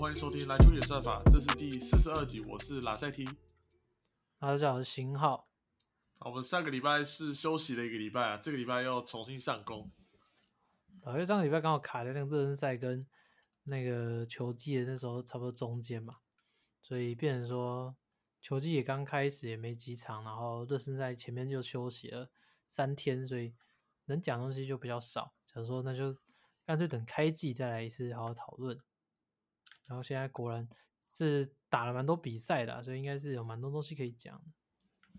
欢迎收听篮球演算法，这是第四十二集，我是拉塞 T。大家好，我是新浩。好，我们上个礼拜是休息了一个礼拜啊，这个礼拜要重新上工。啊，因为上个礼拜刚好卡在那个热身赛跟那个球季的那时候差不多中间嘛，所以变成说球季也刚开始，也没几场，然后热身赛前面就休息了三天，所以能讲东西就比较少。想说那就干脆等开季再来一次好好讨论。然后现在果然是打了蛮多比赛的，所以应该是有蛮多东西可以讲。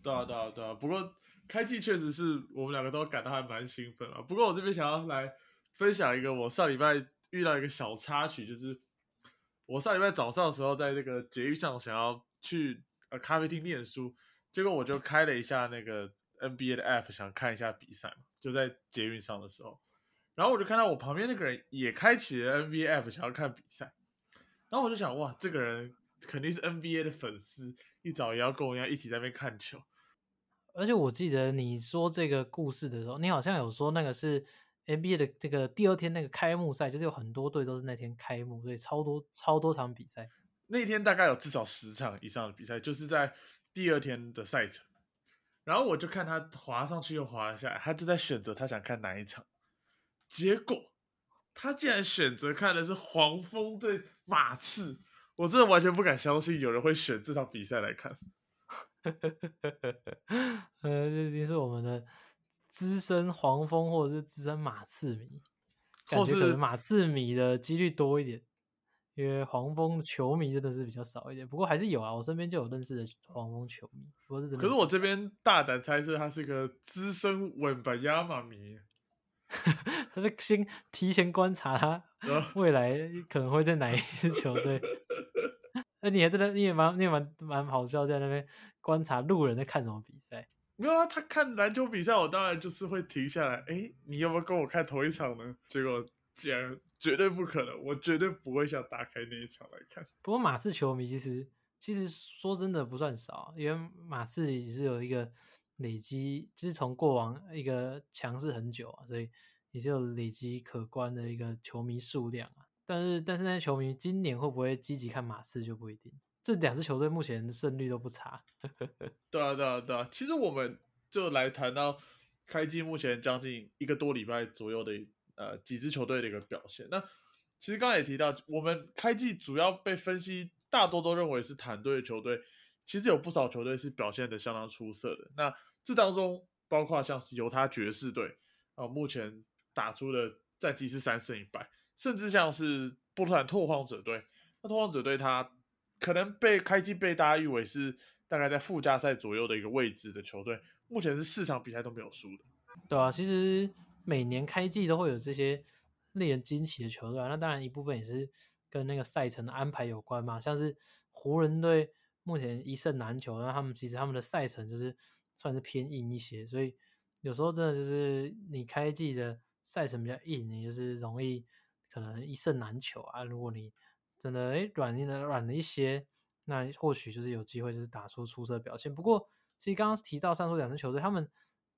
对啊，对啊，对啊。不过开季确实是我们两个都感到还蛮兴奋啊。不过我这边想要来分享一个我上礼拜遇到一个小插曲，就是我上礼拜早上的时候在这个捷运上想要去呃咖啡厅念书，结果我就开了一下那个 NBA 的 App 想看一下比赛嘛，就在捷运上的时候，然后我就看到我旁边那个人也开启了 NBA App 想要看比赛。然后我就想，哇，这个人肯定是 NBA 的粉丝，一早也要跟我一样一起在那边看球。而且我记得你说这个故事的时候，你好像有说那个是 NBA 的这个第二天那个开幕赛，就是有很多队都是那天开幕，所以超多超多场比赛。那天大概有至少十场以上的比赛，就是在第二天的赛程。然后我就看他滑上去又滑下来，他就在选择他想看哪一场，结果。他竟然选择看的是黄蜂对马刺，我真的完全不敢相信有人会选这场比赛来看。呃，这已经是我们的资深黄蜂或者是资深马刺迷，或是马刺迷的几率多一点，因为黄蜂球迷真的是比较少一点。不过还是有啊，我身边就有认识的黄蜂球迷。不过是可是我这边大胆猜测，他是个资深稳本亚马迷。他是先提前观察他 未来可能会在哪一支球队。那你还真的你也蛮你也蛮蛮好笑，在那边观察路人在看什么比赛。没有啊，他看篮球比赛，我当然就是会停下来。哎，你要不要跟我看同一场呢？结果竟然绝对不可能，我绝对不会想打开那一场来看。不过马刺球迷其实其实说真的不算少，因为马刺也是有一个。累积就是从过往一个强势很久啊，所以也就累积可观的一个球迷数量啊。但是，但是那些球迷今年会不会积极看马刺就不一定。这两支球队目前胜率都不差。对啊，对啊，对啊。其实我们就来谈到开季目前将近一个多礼拜左右的呃几支球队的一个表现。那其实刚才也提到，我们开季主要被分析大多都认为是团队球队，其实有不少球队是表现的相当出色的。那这当中包括像是犹他爵士队啊，目前打出的战绩是三胜一败，甚至像是波特兰拓荒者队。那拓荒者队他可能被开机被大家誉为是大概在附加赛左右的一个位置的球队，目前是四场比赛都没有输的。对啊，其实每年开季都会有这些令人惊奇的球队，那当然一部分也是跟那个赛程的安排有关嘛。像是湖人队目前一胜难求，那他们其实他们的赛程就是。算是偏硬一些，所以有时候真的就是你开季的赛程比较硬，你就是容易可能一胜难求啊。如果你真的诶软硬的软了一些，那或许就是有机会就是打出出色表现。不过其实刚刚提到上述两支球队，他们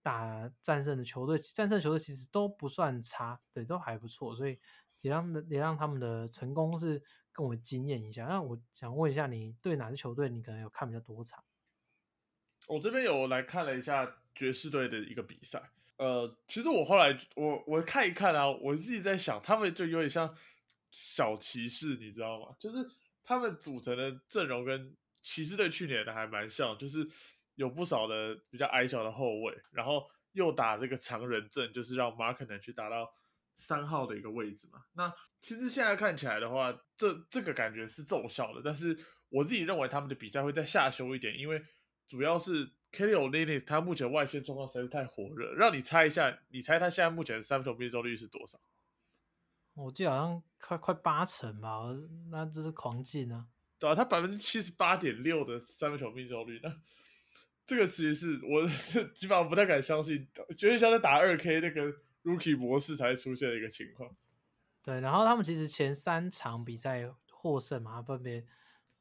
打战胜的球队，战胜球队其实都不算差，对，都还不错，所以也让也让他们的成功是更为惊艳一下。那我想问一下，你对哪支球队你可能有看比较多场？我这边有来看了一下爵士队的一个比赛，呃，其实我后来我我看一看啊，我自己在想，他们就有点像小骑士，你知道吗？就是他们组成的阵容跟骑士队去年的还蛮像，就是有不少的比较矮小的后卫，然后又打这个长人阵，就是让马可能去打到三号的一个位置嘛。那其实现在看起来的话，这这个感觉是奏效的，但是我自己认为他们的比赛会再下修一点，因为。主要是 Kelly o l i n i 他目前外线状况实在是太火热，让你猜一下，你猜他现在目前三分球命中率是多少？我记得好像快快八成吧，那就是狂进啊！对啊，他百分之七十八点六的三分球命中率，那这个其实是我基本上不太敢相信，觉得像在打二 K 那个 Rookie 模式才出现的一个情况。对，然后他们其实前三场比赛获胜嘛，分别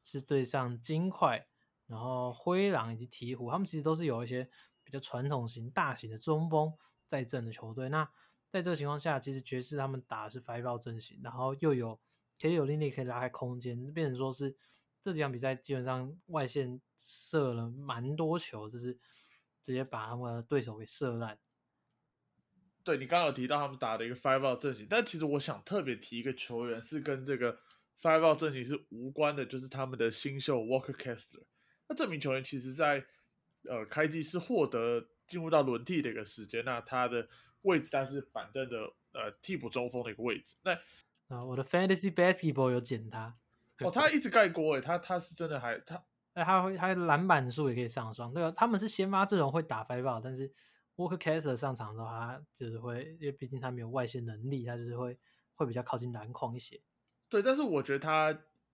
是对上金块。然后灰狼以及鹈鹕，他们其实都是有一些比较传统型、大型的中锋在阵的球队。那在这个情况下，其实爵士他们打的是 five 阵型，然后又有，K 有力力可以拉开空间，变成说是这几场比赛基本上外线射了蛮多球，就是直接把他们的对手给射烂。对你刚刚有提到他们打的一个 five out 阵型，但其实我想特别提一个球员是跟这个 five out 阵型是无关的，就是他们的新秀 Walker Kessler。那这名球员其实在呃开季是获得进入到轮替的一个时间，那他的位置但是板凳的呃替补中锋的一个位置。那啊，我的 Fantasy Basketball 有捡他，哦，他一直盖锅诶，他他是真的还他哎，他会他篮板数也可以上双。对啊，他们是先发阵容会打 five out，但是。Walker Kessler 上场的话，就是会，因为毕竟他没有外线能力，他就是会会比较靠近篮筐一些。对，但是我觉得他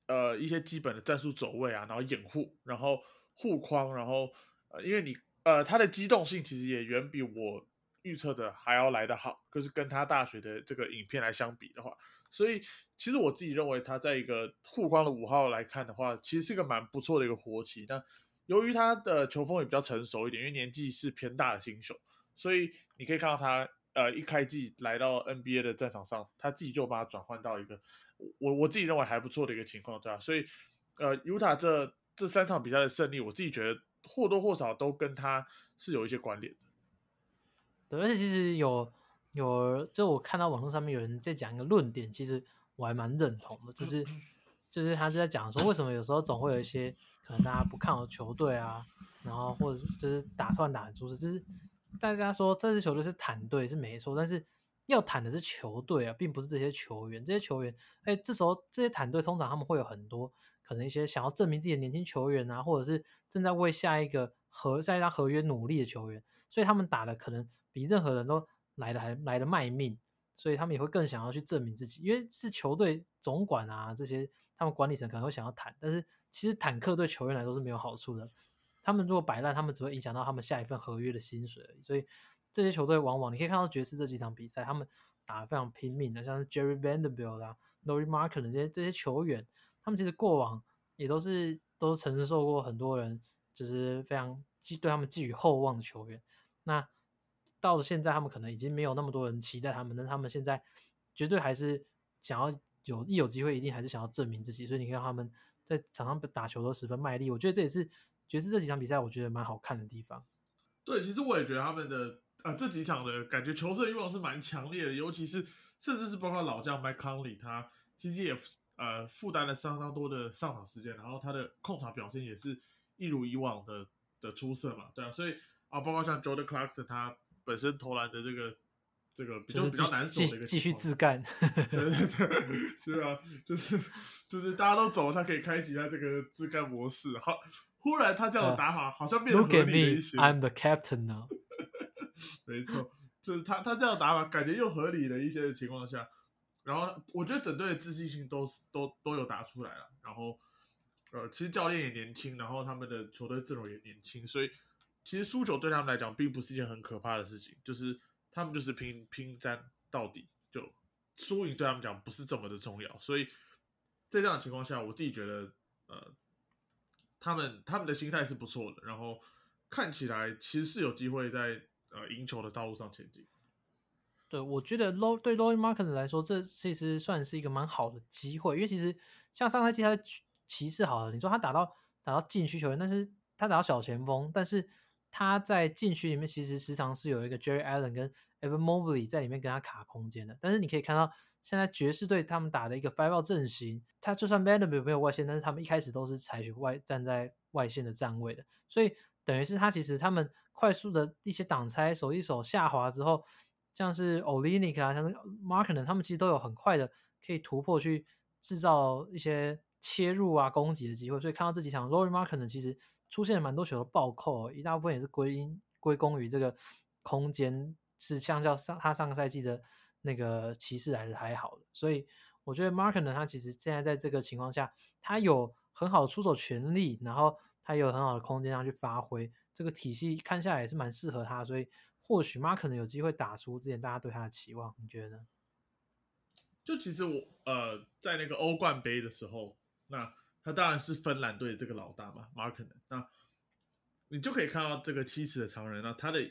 呃一些基本的战术走位啊，然后掩护，然后护框，然后呃，因为你呃他的机动性其实也远比我预测的还要来得好，就是跟他大学的这个影片来相比的话，所以其实我自己认为他在一个护框的五号来看的话，其实是一个蛮不错的一个活棋。那由于他的球风也比较成熟一点，因为年纪是偏大的新手。所以你可以看到他，呃，一开季来到 NBA 的战场上，他自己就把它转换到一个我我自己认为还不错的一个情况，对吧？所以，呃，犹他这这三场比赛的胜利，我自己觉得或多或少都跟他是有一些关联的。对，而且其实有有，就我看到网络上面有人在讲一个论点，其实我还蛮认同的，就是就是他是在讲说，为什么有时候总会有一些可能大家不看好球队啊，然后或者就是打算打的出色，就是。大家说这支球队是坦队是没错，但是要坦的是球队啊，并不是这些球员。这些球员，哎，这时候这些坦队通常他们会有很多可能一些想要证明自己的年轻球员啊，或者是正在为下一个合下一张合约努力的球员，所以他们打的可能比任何人都来的还来的卖命，所以他们也会更想要去证明自己，因为是球队总管啊这些他们管理层可能会想要坦，但是其实坦克对球员来说是没有好处的。他们如果摆烂，他们只会影响到他们下一份合约的薪水。所以这些球队往往你可以看到爵士这几场比赛，他们打得非常拼命的，像是 Jerry Vanderbilt 啊、Laurie Markin 这些这些球员，他们其实过往也都是都曾经受过很多人就是非常寄对他们寄予厚望的球员。那到了现在，他们可能已经没有那么多人期待他们，但他们现在绝对还是想要有一有机会，一定还是想要证明自己。所以你看他们在场上打球都十分卖力，我觉得这也是。爵士这几场比赛，我觉得蛮好看的地方。对，其实我也觉得他们的呃这几场的感觉求胜欲望是蛮强烈的，尤其是甚至是包括老将 Mike Conley，他其实也呃负担了相当多的上场时间，然后他的控场表现也是一如以往的的出色嘛，对啊，所以啊，包括像 Jordan Clarkson，他本身投篮的这个。这个比较比较难守的一个，继续自干，对对对，是啊，就是就是大家都走，他可以开启他这个自干模式。好，忽然他这样的打法好像变得合理了一些。I'm the captain now。没错，就是他他这样打法感觉又合理了一些的情况下，然后我觉得整队的自信心都是都都有打出来了。然后呃，其实教练也年轻，然后他们的球队阵容也年轻，所以其实输球对他们来讲并不是一件很可怕的事情，就是。他们就是拼拼战到底，就输赢对他们讲不是这么的重要，所以在这样的情况下，我自己觉得，呃，他们他们的心态是不错的，然后看起来其实是有机会在呃赢球的道路上前进。对，我觉得 low 对 low market 来说，这其实算是一个蛮好的机会，因为其实像上赛季他的骑士好了，你说他打到打到禁区球员，但是他打到小前锋，但是。他在禁区里面其实时常是有一个 Jerry Allen 跟 Evan Mobley 在里面跟他卡空间的，但是你可以看到现在爵士队他们打的一个 Five Out 阵型，他就算 Vanderbilt 没有外线，但是他们一开始都是采取外站在外线的站位的，所以等于是他其实他们快速的一些挡拆手一手下滑之后，像是 Olinik 啊，像是 Markin 他们其实都有很快的可以突破去制造一些切入啊攻击的机会，所以看到这几场 Rory Markin 其实。出现了蛮多球的暴扣，一大部分也是归因归功于这个空间是相较上他上个赛季的那个骑士还是还好的，所以我觉得 Mark 呢，他其实现在在这个情况下，他有很好的出手权利，然后他有很好的空间上去发挥，这个体系看下来也是蛮适合他，所以或许马可能有机会打出之前大家对他的期望，你觉得呢？就其实我呃在那个欧冠杯的时候，那。他当然是芬兰队这个老大嘛马可能那你就可以看到这个七尺的常人，那他的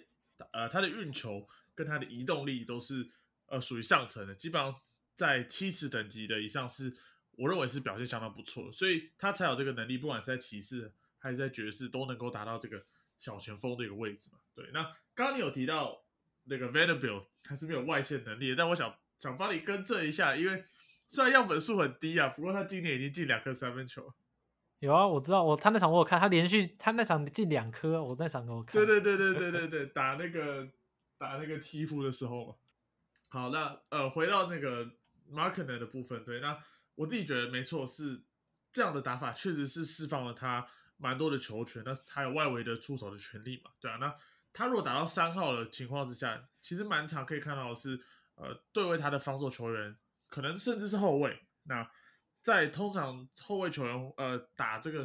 呃他的运球跟他的移动力都是呃属于上层的，基本上在七尺等级的以上是我认为是表现相当不错的，所以他才有这个能力，不管是在骑士还是在爵士，都能够达到这个小前锋的一个位置嘛。对，那刚刚你有提到那个 Vanderbilt 他是没有外线能力的，但我想想帮你更正一下，因为虽然样本数很低啊，不过他今年已经进两颗三分球。有啊，我知道，我他那场我有看，他连续他那场进两颗，我那场给我看。对对对对对对对，打那个打那个鹈鹕的时候嘛。好，那呃，回到那个 Markner 的部分，对，那我自己觉得没错，是这样的打法确实是释放了他蛮多的球权，但是他有外围的出手的权利嘛，对啊，那他如果打到三号的情况之下，其实蛮常可以看到是，呃，对位他的防守球员，可能甚至是后卫，那。在通常后卫球员呃打这个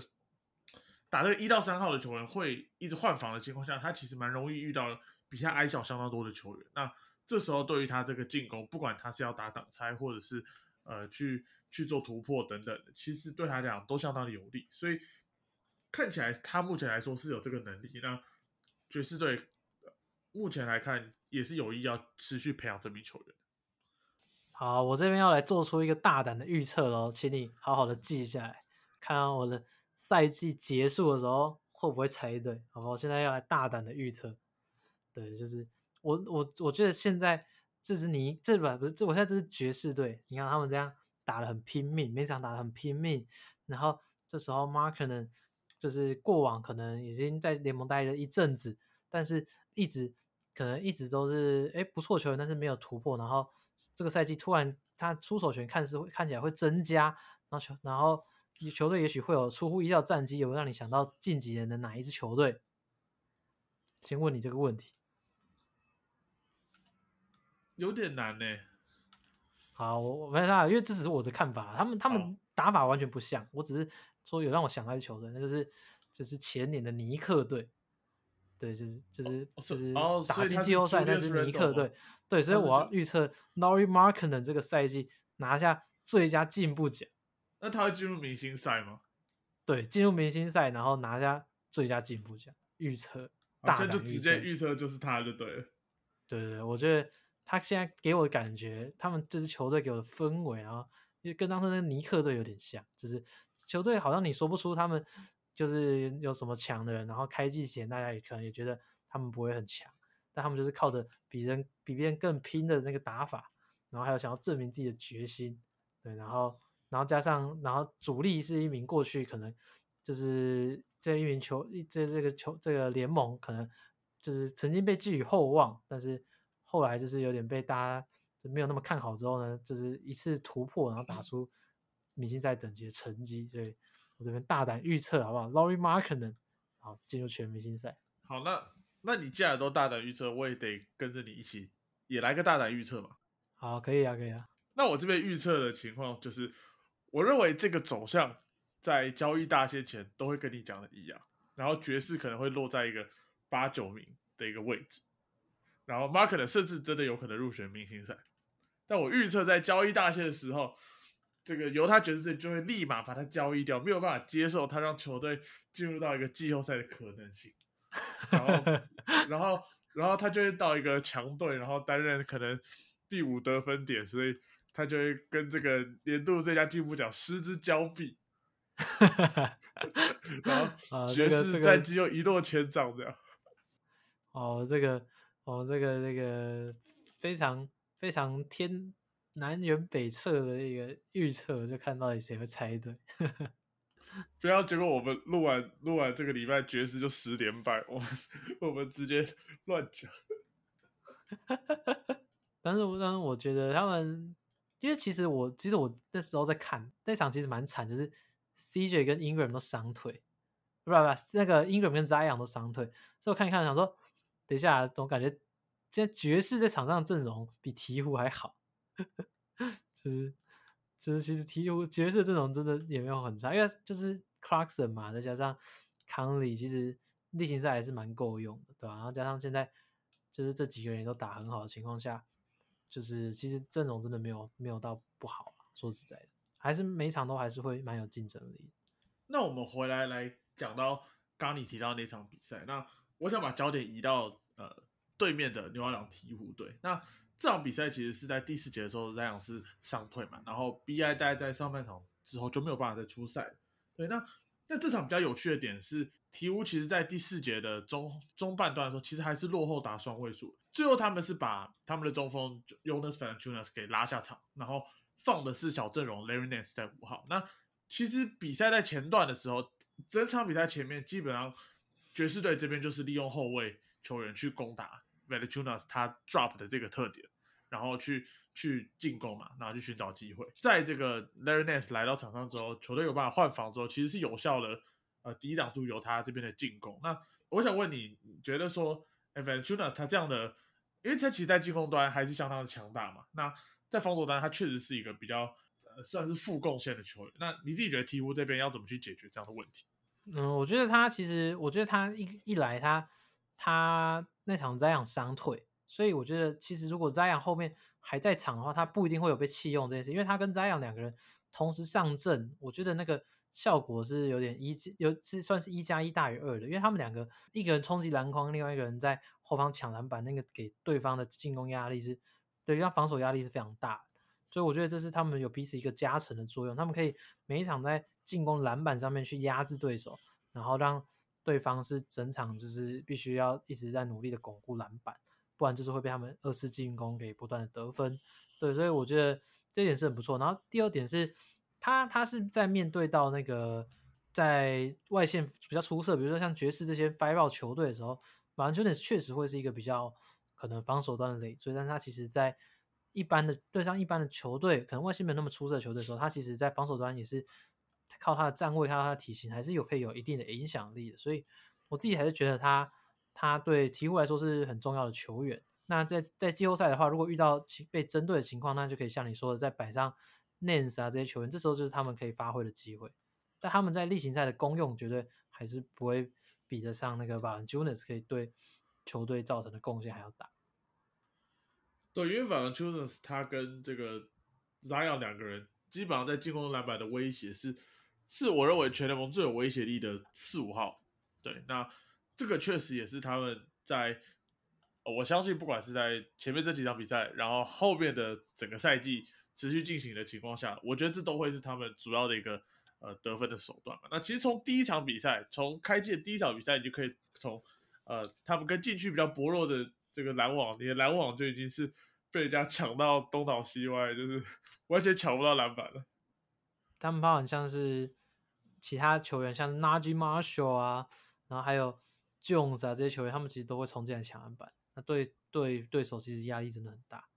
打这个一到三号的球员会一直换防的情况下，他其实蛮容易遇到比他矮小相当多的球员。那这时候对于他这个进攻，不管他是要打挡拆或者是呃去去做突破等等，其实对他来讲都相当的有利。所以看起来他目前来说是有这个能力。那爵士队目前来看也是有意要持续培养这名球员。好，我这边要来做出一个大胆的预测喽，请你好好的记下来，看看我的赛季结束的时候会不会猜对，好不好？现在要来大胆的预测，对，就是我我我觉得现在这支尼这把不是这，我现在这支爵士队，你看他们这样打的很拼命，每场打的很拼命，然后这时候 Mark 可能就是过往可能已经在联盟待了一阵子，但是一直可能一直都是哎不错球员，但是没有突破，然后。这个赛季突然他出手权看似会看起来会增加，然后球然后球队也许会有出乎意料战绩，有让你想到近几年的哪一支球队？先问你这个问题，有点难呢。好，我我没办法，因为这只是我的看法，他们他们打法完全不像，我只是说有让我想到一支球队，那就是就是前年的尼克队。对，就是就是就是打进季后赛，那支尼克队。对，所以我要预测 Nori Markner 这个赛季拿下最佳进步奖。那他会进入明星赛吗？对，进入明星赛，然后拿下最佳进步奖。预测，大胆就直接预测就是他就对了。对对对，我觉得他现在给我的感觉，他们这支球队给我的氛围啊，因为跟当时那个尼克队有点像，就是球队好像你说不出他们。就是有什么强的人，然后开季前大家也可能也觉得他们不会很强，但他们就是靠着比人比别人更拼的那个打法，然后还有想要证明自己的决心，对，然后然后加上然后主力是一名过去可能就是这一名球这这个球这个联盟可能就是曾经被寄予厚望，但是后来就是有点被大家就没有那么看好之后呢，就是一次突破，然后打出明星赛等级的成绩，所以。我这边大胆预测好不好？Laurie Markner 好进入全明星赛。好，那那你既然都大胆预测，我也得跟着你一起也来个大胆预测嘛。好，可以啊，可以啊。那我这边预测的情况就是，我认为这个走向在交易大限前都会跟你讲的一样，然后爵士可能会落在一个八九名的一个位置，然后 Markner 甚至真的有可能入选明星赛。但我预测在交易大限的时候。这个犹他爵士队就会立马把他交易掉，没有办法接受他让球队进入到一个季后赛的可能性。然后，然后，然后他就会到一个强队，然后担任可能第五得分点，所以他就会跟这个年度最佳进步奖失之交臂。然后 爵士战绩又一落千丈，这样。哦，这个，哦，这个，这个非常非常天。南辕北辙的一个预测，就看到底谁会猜对。不要结果我们录完录完这个礼拜爵士就十连败，我们我们直接乱讲。但是，但是我觉得他们，因为其实我其实我那时候在看那场，其实蛮惨，就是 CJ 跟 Ingram 都伤腿，不不不，那个 Ingram 跟 Zion 都伤腿，所以我看一看，想说，等一下，总感觉现在爵士在场上阵容比鹈鹕还好。就 是就是，其实鹈鹕爵士阵容真的也没有很差，因为就是 Clarkson 嘛，再加上康利，其实例行赛还是蛮够用的，对吧？然后加上现在就是这几个人都打很好的情况下，就是其实阵容真的没有没有到不好说实在的，还是每场都还是会蛮有竞争力。那我们回来来讲到刚你提到那场比赛，那我想把焦点移到呃对面的牛郎鹈鹕队，那。这场比赛其实是在第四节的时候，这样是伤退嘛，然后 B I 大概在上半场之后就没有办法再出赛。对，那那这场比较有趣的点是，鹈鹕其实在第四节的中中半段的时候，其实还是落后达双位数。最后他们是把他们的中锋 Jonas 和 Jonas 给拉下场，然后放的是小阵容 Larry Nance 在五号。那其实比赛在前段的时候，整场比赛前面基本上爵士队这边就是利用后卫球员去攻打 v a l e n t i n a s 他 drop 的这个特点，然后去去进攻嘛，然后去寻找机会。在这个 Larry Nance 来到场上之后，球队有办法换防之后，其实是有效的呃抵挡住由他这边的进攻。那我想问你，你觉得说 v a l e n t i n a s 他这样的？因为他其实，在进攻端还是相当的强大嘛。那在防守端，他确实是一个比较呃算是负贡献的球员。那你自己觉得鹈鹕这边要怎么去解决这样的问题？嗯，我觉得他其实，我觉得他一一来，他他那场这样伤退，所以我觉得其实如果 Zion 后面还在场的话，他不一定会有被弃用这件事。因为他跟 Zion 两个人同时上阵，我觉得那个。效果是有点一有是算是一加一大于二的，因为他们两个一个人冲击篮筐，另外一个人在后方抢篮板，那个给对方的进攻压力是对，让防守压力是非常大，所以我觉得这是他们有彼此一个加成的作用，他们可以每一场在进攻篮板上面去压制对手，然后让对方是整场就是必须要一直在努力的巩固篮板，不然就是会被他们二次进攻给不断的得分，对，所以我觉得这点是很不错。然后第二点是。他他是在面对到那个在外线比较出色，比如说像爵士这些 five out 球队的时候，马兰丘尼确实会是一个比较可能防守端的累赘，但是他其实在一般的对上一般的球队，可能外线没有那么出色的球队的时候，他其实在防守端也是靠他的站位，靠他的体型，还是有可以有一定的影响力的。所以我自己还是觉得他他对鹈鹕来说是很重要的球员。那在在季后赛的话，如果遇到被针对的情况，那就可以像你说的，在摆上。Nance 啊，这些球员，这时候就是他们可以发挥的机会。但他们在例行赛的功用，绝对还是不会比得上那个 Valanciunas 可以对球队造成的贡献还要大。对，因为 Valanciunas 他跟这个 Zion 两个人，基本上在进攻篮板的威胁是，是我认为全联盟最有威胁力的四五号。对，那这个确实也是他们在，我相信不管是在前面这几场比赛，然后后面的整个赛季。持续进行的情况下，我觉得这都会是他们主要的一个呃得分的手段嘛。那其实从第一场比赛，从开季的第一场比赛，你就可以从呃他们跟禁区比较薄弱的这个篮网，你的篮网就已经是被人家 抢到东倒西歪，就是 完全抢不到篮板了。他们包含像是其他球员，像是 Najee Marshall 啊，然后还有 Jones 啊这些球员，他们其实都会冲进来抢篮板。那对对对手其实压力真的很大，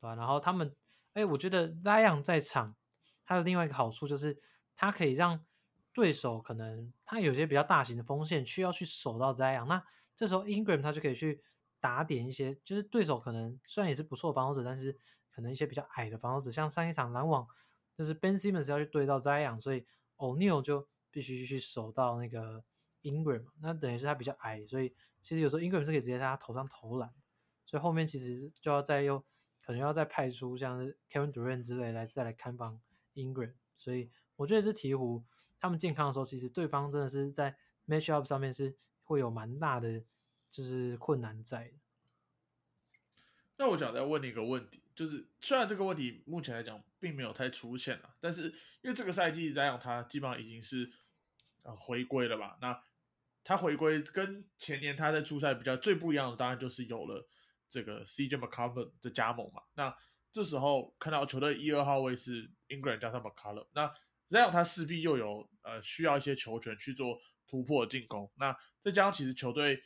对吧？然后他们。哎，我觉得 Zion 在场，他的另外一个好处就是，他可以让对手可能他有些比较大型的锋线需要去守到 Zion，那这时候 Ingram 他就可以去打点一些，就是对手可能虽然也是不错防守者，但是可能一些比较矮的防守者，像上一场篮网就是 Ben Simmons 要去对到 Zion，所以 O'Neal 就必须去守到那个 Ingram，那等于是他比较矮，所以其实有时候 Ingram 是可以直接在他头上投篮，所以后面其实就要再用。可能要再派出像是 Kevin Durant 之类来再来看防 Ingram，所以我觉得这鹈鹕他们健康的时候，其实对方真的是在 match up 上面是会有蛮大的就是困难在。那我想再问你一个问题，就是虽然这个问题目前来讲并没有太出现了，但是因为这个赛季来讲，他基本上已经是啊回归了吧？那他回归跟前年他在初赛比较最不一样的，当然就是有了。这个 CJ McCollum 的加盟嘛，那这时候看到球队一二号位是 Ingram 加上 McCollum，那这样他势必又有呃需要一些球权去做突破进攻。那再加上其实球队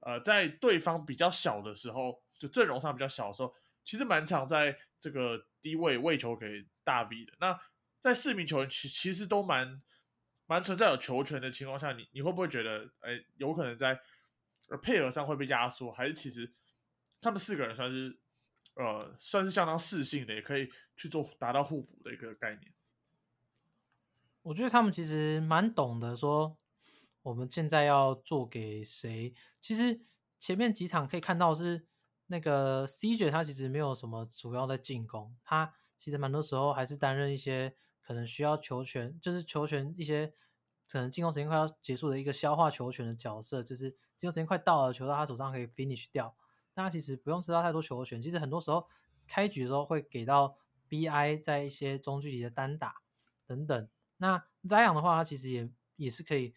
呃在对方比较小的时候，就阵容上比较小的时候，其实蛮常在这个低位喂球给大 V 的。那在四名球员其其实都蛮蛮存在有球权的情况下，你你会不会觉得哎有可能在配合上会被压缩，还是其实？他们四个人算是，呃，算是相当适性的，也可以去做达到互补的一个概念。我觉得他们其实蛮懂得说，我们现在要做给谁。其实前面几场可以看到是那个 CJ，他其实没有什么主要的进攻，他其实蛮多时候还是担任一些可能需要球权，就是球权一些可能进攻时间快要结束的一个消化球权的角色，就是进攻时间快到了，球到他手上可以 finish 掉。那其实不用知道太多球权，其实很多时候开局的时候会给到 BI 在一些中距离的单打，等等。那 Zion 的话，他其实也也是可以，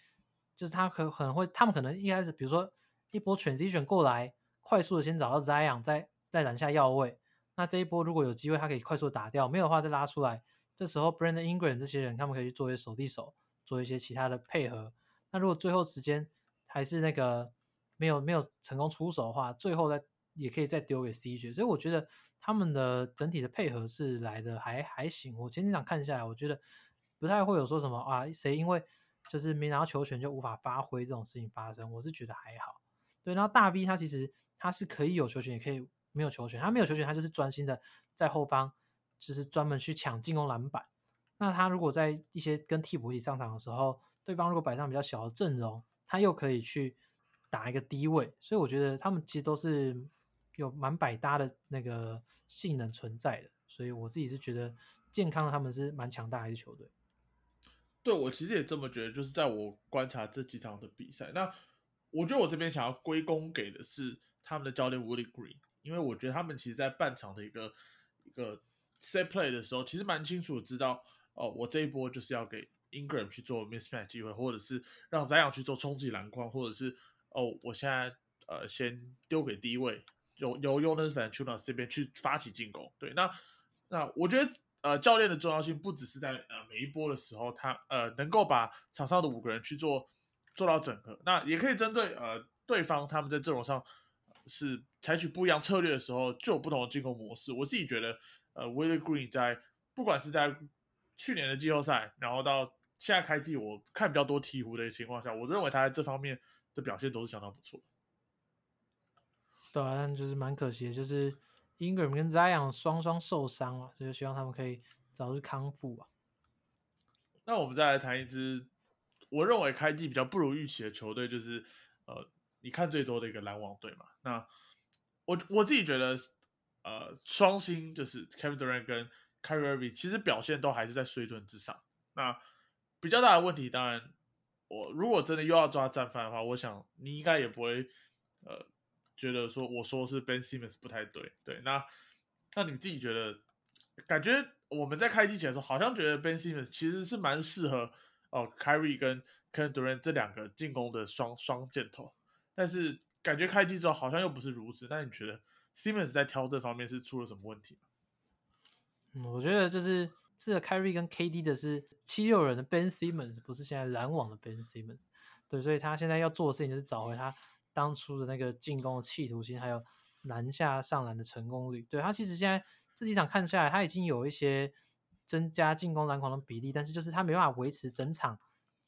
就是他可可能会，他们可能一开始，比如说一波 transition 过来，快速的先找到 Zion，再再拦下要位。那这一波如果有机会，他可以快速打掉，没有的话再拉出来。这时候 Brandon Ingram 这些人，他们可以去做一些手递手，做一些其他的配合。那如果最后时间还是那个没有没有成功出手的话，最后再也可以再丢给 CJ。所以我觉得他们的整体的配合是来的还还行。我前几场看下来，我觉得。不太会有说什么啊，谁因为就是没拿到球权就无法发挥这种事情发生，我是觉得还好。对，然后大 B 他其实他是可以有球权，也可以没有球权。他没有球权，他就是专心的在后方，就是专门去抢进攻篮板。那他如果在一些跟替补一起上场的时候，对方如果摆上比较小的阵容，他又可以去打一个低位。所以我觉得他们其实都是有蛮百搭的那个性能存在的。所以我自己是觉得健康的他们是蛮强大的一支球队。对我其实也这么觉得，就是在我观察这几场的比赛，那我觉得我这边想要归功给的是他们的教练 Woody Green，因为我觉得他们其实，在半场的一个一个 set play 的时候，其实蛮清楚知道，哦，我这一波就是要给 Ingram 去做 mismatch 机会，或者是让 Zion 去做冲击篮筐，或者是哦，我现在呃先丢给第一位，由由 Jonas v a n c h u n a s 这边去发起进攻。对，那那我觉得。呃，教练的重要性不只是在呃每一波的时候，他呃能够把场上的五个人去做做到整合，那也可以针对呃对方他们在阵容上是采取不一样策略的时候，就有不同的进攻模式。我自己觉得，呃，Willie Green 在不管是在去年的季后赛，然后到现在开季，我看比较多鹈鹕的情况下，我认为他在这方面的表现都是相当不错的。对啊，但就是蛮可惜的，就是。Ingram 跟 Zion 双双受伤了，所以希望他们可以早日康复啊。那我们再来谈一支我认为开季比较不如预期的球队，就是呃，你看最多的一个篮网队嘛。那我我自己觉得，呃，双星就是 Kevin Durant 跟 Kyrie Irving，其实表现都还是在水准之上。那比较大的问题，当然，我如果真的又要抓战犯的话，我想你应该也不会呃。觉得说我说是 Ben Simmons 不太对，对，那那你自己觉得，感觉我们在开机前的时候，好像觉得 Ben Simmons 其实是蛮适合哦，Kyrie 跟 Kevin Durant 这两个进攻的双双箭头，但是感觉开机之后好像又不是如此。那你觉得 Simmons 在挑这方面是出了什么问题？嗯，我觉得就是这个 Carry 跟 KD 的是七六人的 Ben Simmons，不是现在篮网的 Ben Simmons，对，所以他现在要做的事情就是找回他。当初的那个进攻的企图心，还有篮下上篮的成功率，对他其实现在这几场看下来，他已经有一些增加进攻篮筐的比例，但是就是他没办法维持整场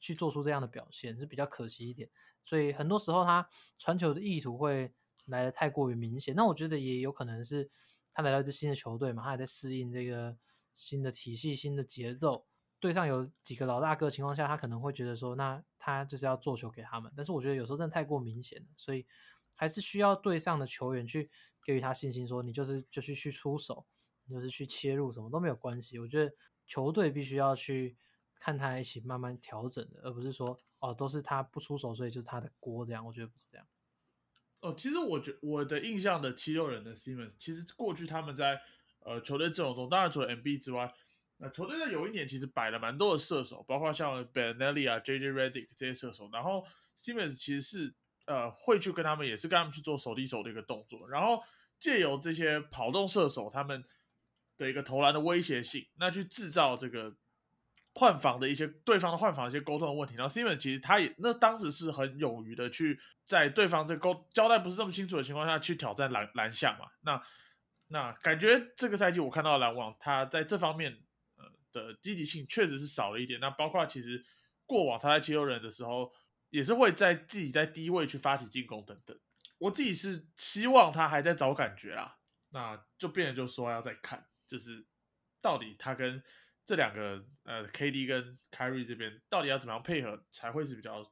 去做出这样的表现，是比较可惜一点。所以很多时候他传球的意图会来的太过于明显。那我觉得也有可能是他来到一支新的球队嘛，他也在适应这个新的体系、新的节奏。队上有几个老大哥情况下，他可能会觉得说，那他就是要做球给他们。但是我觉得有时候真的太过明显了，所以还是需要队上的球员去给予他信心，说你就是就是去出手，就是去切入，什么都没有关系。我觉得球队必须要去看他一起慢慢调整的，而不是说哦都是他不出手，所以就是他的锅这样。我觉得不是这样。哦，其实我觉我的印象的七六人的 Simmons，其实过去他们在呃球队阵容中，当然除了 MB 之外。那球队在有一年其实摆了蛮多的射手，包括像 Benelli 啊、JJ Redick 这些射手，然后 Simmons 其实是呃会去跟他们，也是跟他们去做手递手的一个动作，然后借由这些跑动射手他们的一个投篮的威胁性，那去制造这个换防的一些对方的换防一些沟通的问题。然后 Simon 其实他也那当时是很勇于的去在对方这沟交代不是这么清楚的情况下去挑战篮篮下嘛。那那感觉这个赛季我看到篮网他在这方面呃。的积极性确实是少了一点。那包括其实过往他在七六人的时候，也是会在自己在低位去发起进攻等等。我自己是希望他还在找感觉啦，那就变成就说要再看，就是到底他跟这两个呃 KD 跟 Kyrie 这边到底要怎么样配合才会是比较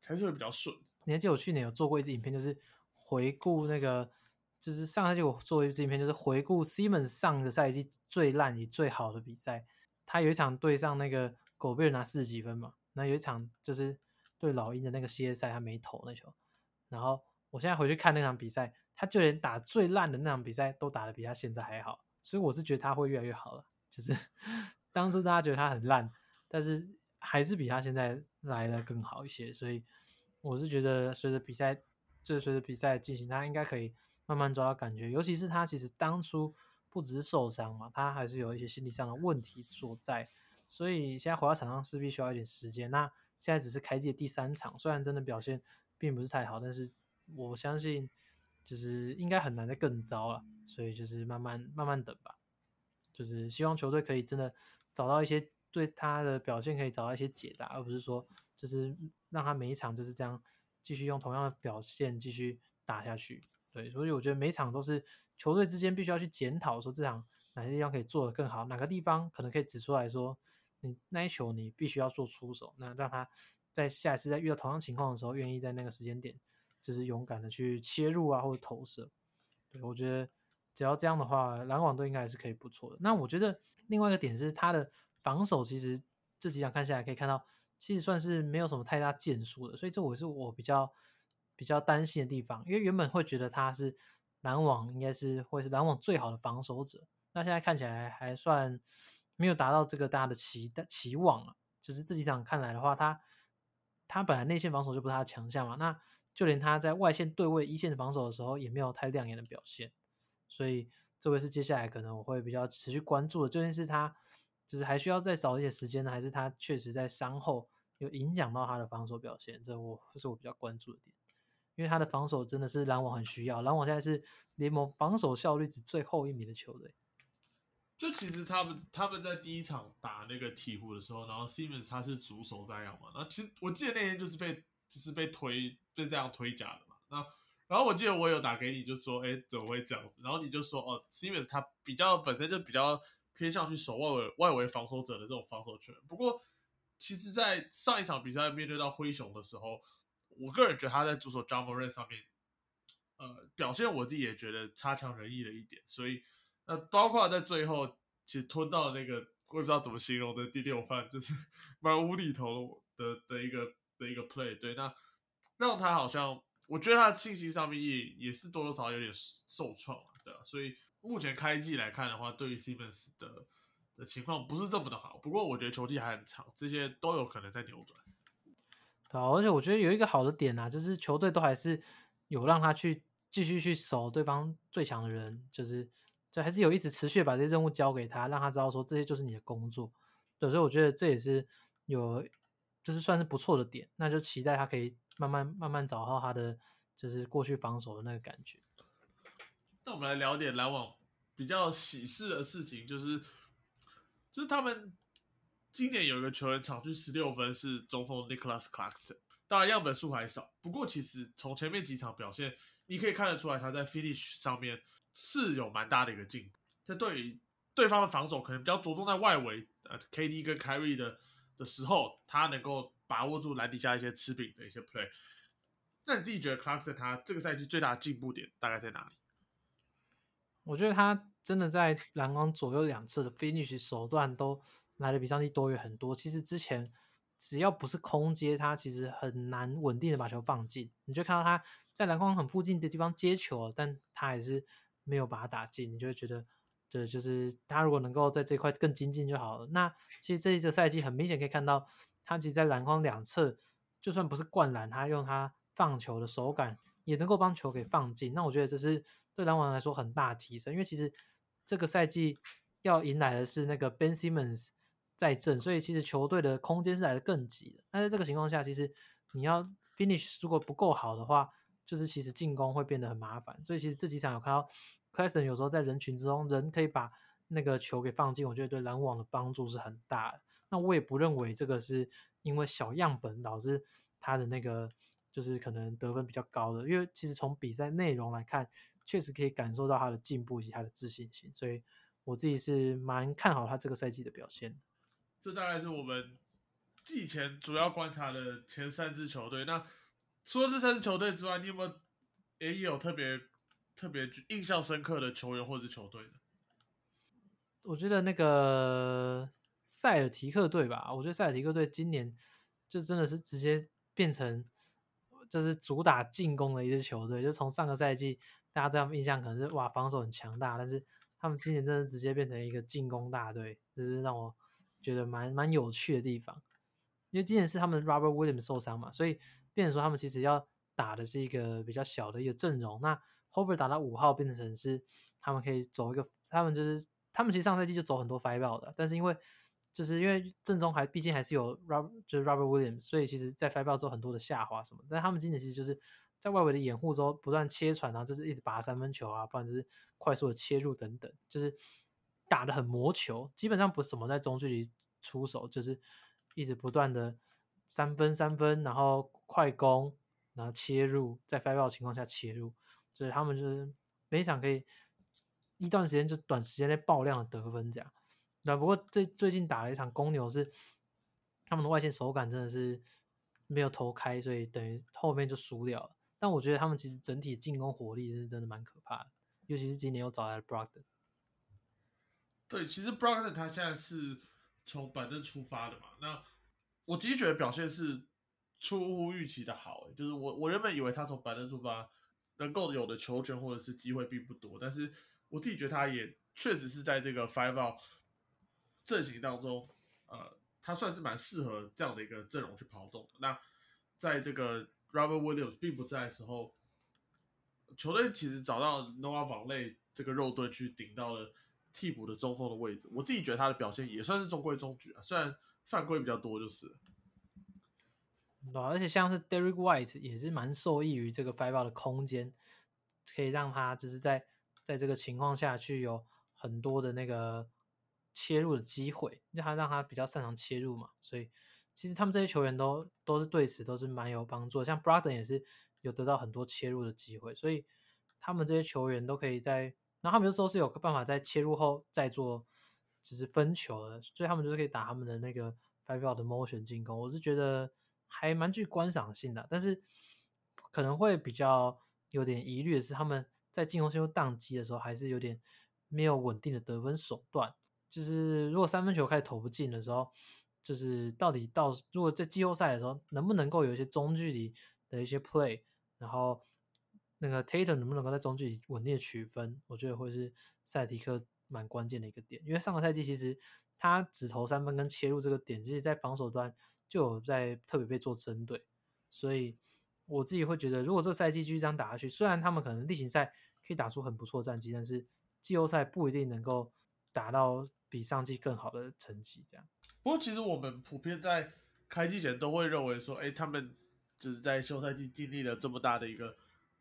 才是会比较顺。你还记得我去年有做过一支影片，就是回顾那个，就是上赛季我做一支影片，就是回顾 Simmons 上个赛季最烂也最好的比赛。他有一场对上那个狗贝尔拿四十几分嘛，那有一场就是对老鹰的那个系列赛，他没投那球。然后我现在回去看那场比赛，他就连打最烂的那场比赛都打得比他现在还好，所以我是觉得他会越来越好了。就是当初大家觉得他很烂，但是还是比他现在来的更好一些。所以我是觉得，随着比赛，就是随着比赛进行，他应该可以慢慢抓到感觉。尤其是他其实当初不只是受伤嘛，他还是有一些心理上的问题所在。所以现在回到场上势必需要一点时间。那现在只是开季的第三场，虽然真的表现并不是太好，但是我相信就是应该很难再更糟了。所以就是慢慢慢慢等吧。就是希望球队可以真的找到一些对他的表现可以找到一些解答，而不是说就是让他每一场就是这样继续用同样的表现继续打下去。对，所以我觉得每场都是球队之间必须要去检讨，说这场哪些地方可以做得更好，哪个地方可能可以指出来说。你那一球你必须要做出手，那让他在下一次在遇到同样情况的时候，愿意在那个时间点，就是勇敢的去切入啊，或者投射。对我觉得只要这样的话，篮网队应该还是可以不错的。那我觉得另外一个点是他的防守，其实这几场看下来可以看到，其实算是没有什么太大建树的。所以这我是我比较比较担心的地方，因为原本会觉得他是篮网应该是会是篮网最好的防守者，那现在看起来还算。没有达到这个大家的期待期望啊，就是这几场看来的话，他他本来内线防守就不是他的强项嘛，那就连他在外线对位一线防守的时候，也没有太亮眼的表现，所以这位是接下来可能我会比较持续关注的，究竟是他就是还需要再找一些时间呢，还是他确实在伤后有影响到他的防守表现？这我这是我比较关注的点，因为他的防守真的是篮网很需要，篮网现在是联盟防守效率只最后一名的球队。就其实他们他们在第一场打那个鹈鹕的时候，然后 Simmons 他是主守在样嘛，那其实我记得那天就是被就是被推被这样推假的嘛，那然后我记得我有打给你就说，哎怎么会这样子？然后你就说哦，Simmons 他比较本身就比较偏向去守外围外围防守者的这种防守权。不过其实，在上一场比赛面对到灰熊的时候，我个人觉得他在主守 John Moran 上面，呃表现我自己也觉得差强人意了一点，所以。那包括在最后，其实吞到那个我也不知道怎么形容的第六犯，就是 蛮无厘头的的的一个的一个 play。对，那让他好像我觉得他的信心上面也也是多多少少有点受创对吧？所以目前开季来看的话，对于 Simmons 的的情况不是这么的好。不过我觉得球季还很长，这些都有可能在扭转。对，而且我觉得有一个好的点啊，就是球队都还是有让他去继续去守对方最强的人，就是。就还是有一直持续把这些任务交给他，让他知道说这些就是你的工作。对，所以我觉得这也是有，就是算是不错的点。那就期待他可以慢慢慢慢找到他的，就是过去防守的那个感觉。那我们来聊点篮网比较喜事的事情，就是就是他们今年有一个球员场均十六分，是中锋 Nicholas Clarkson。当然样本数还少，不过其实从前面几场表现，你可以看得出来他在 finish 上面。是有蛮大的一个进步，在对于对方的防守可能比较着重在外围，呃，KD 跟 Kyrie 的的时候，他能够把握住篮底下一些吃饼的一些 play。那你自己觉得 Clarkson 他这个赛季最大的进步点大概在哪里？我觉得他真的在篮筐左右两侧的 finish 手段都来的比上季多于很多。其实之前只要不是空接，他其实很难稳定的把球放进。你就看到他在篮筐很附近的地方接球，但他还是。没有把它打进，你就会觉得，对，就是他如果能够在这块更精进就好了。那其实这一个赛季很明显可以看到，他其实，在篮筐两侧，就算不是灌篮，他用他放球的手感也能够帮球给放进。那我觉得这是对篮网来说很大提升，因为其实这个赛季要迎来的是那个 Ben Simmons 在阵，所以其实球队的空间是来的更挤的。那在这个情况下，其实你要 finish 如果不够好的话，就是其实进攻会变得很麻烦。所以其实这几场有看到。c l a s t o n 有时候在人群之中，人可以把那个球给放进，我觉得对篮网的帮助是很大的。那我也不认为这个是因为小样本导致他的那个就是可能得分比较高的，因为其实从比赛内容来看，确实可以感受到他的进步以及他的自信心。所以我自己是蛮看好他这个赛季的表现。这大概是我们季前主要观察的前三支球队。那除了这三支球队之外，你有没有也有特别？特别印象深刻的球员或者球队呢，我觉得那个塞尔提克队吧。我觉得塞尔提克队今年就真的是直接变成就是主打进攻的一支球队。就从上个赛季大家对他们印象可能是哇防守很强大，但是他们今年真的直接变成一个进攻大队，这是让我觉得蛮蛮有趣的地方。因为今年是他们 Robert Williams 受伤嘛，所以变成说他们其实要打的是一个比较小的一个阵容。那 Hover 打到五号变成是他们可以走一个，他们就是他们其实上赛季就走很多 Five Out 的，但是因为就是因为正中还毕竟还是有 Rob 就是 Robert Williams，所以其实在 Five Out 之后很多的下滑什么，但他们今年其实就是在外围的掩护之后不断切传，然后就是一直拔三分球啊，不然就是快速的切入等等，就是打的很磨球，基本上不怎么在中距离出手，就是一直不断的三分三分，然后快攻，然后切入，在 Five Out 情况下切入，所以他们就是每场可以一段时间就短时间内爆量的得分这样。那不过最最近打了一场公牛是他们的外线手感真的是没有投开，所以等于后面就输掉了。但我觉得他们其实整体进攻火力是真的蛮可怕的，尤其是今年又找来了 Brogdon。对，其实 Brogdon 他现在是从板凳出发的嘛，那我其实觉得表现是出乎预期的好、就是我我原本以为他从板凳出发能够有的球权或者是机会并不多，但是我自己觉得他也确实是在这个 Five Out 阵型当中，呃，他算是蛮适合这样的一个阵容去跑动。那在这个 Robert Williams 并不在的时候，球队其实找到 Noah 网内这个肉盾去顶到了替补的中锋的位置。我自己觉得他的表现也算是中规中矩啊，虽然犯规比较多，就是。对啊、而且像是 Derek White 也是蛮受益于这个 Five Out 的空间，可以让他只是在在这个情况下去有很多的那个切入的机会，让他让他比较擅长切入嘛，所以其实他们这些球员都都是对此都是蛮有帮助，像 Brogdon 也是有得到很多切入的机会，所以他们这些球员都可以在，然后他们有时候是有个办法在切入后再做就是分球的，所以他们就是可以打他们的那个 Five Out 的 motion 进攻，我是觉得还蛮具观赏性的，但是可能会比较有点疑虑的是，他们在进攻陷入宕机的时候，还是有点没有稳定的得分手段。就是如果三分球开始投不进的时候，就是到底到如果在季后赛的时候，能不能够有一些中距离的一些 play，然后那个 Tatum 能不能够在中距离稳定的取分，我觉得会是赛迪克蛮关键的一个点。因为上个赛季其实他只投三分跟切入这个点，其实在防守端就有在特别被做针对，所以我自己会觉得，如果这个赛季继续这样打下去，虽然他们可能例行赛可以打出很不错战绩，但是季后赛不一定能够打到比上季更好的成绩。这样，不过其实我们普遍在开季前都会认为说，哎，他们就是在休赛季经历了这么大的一个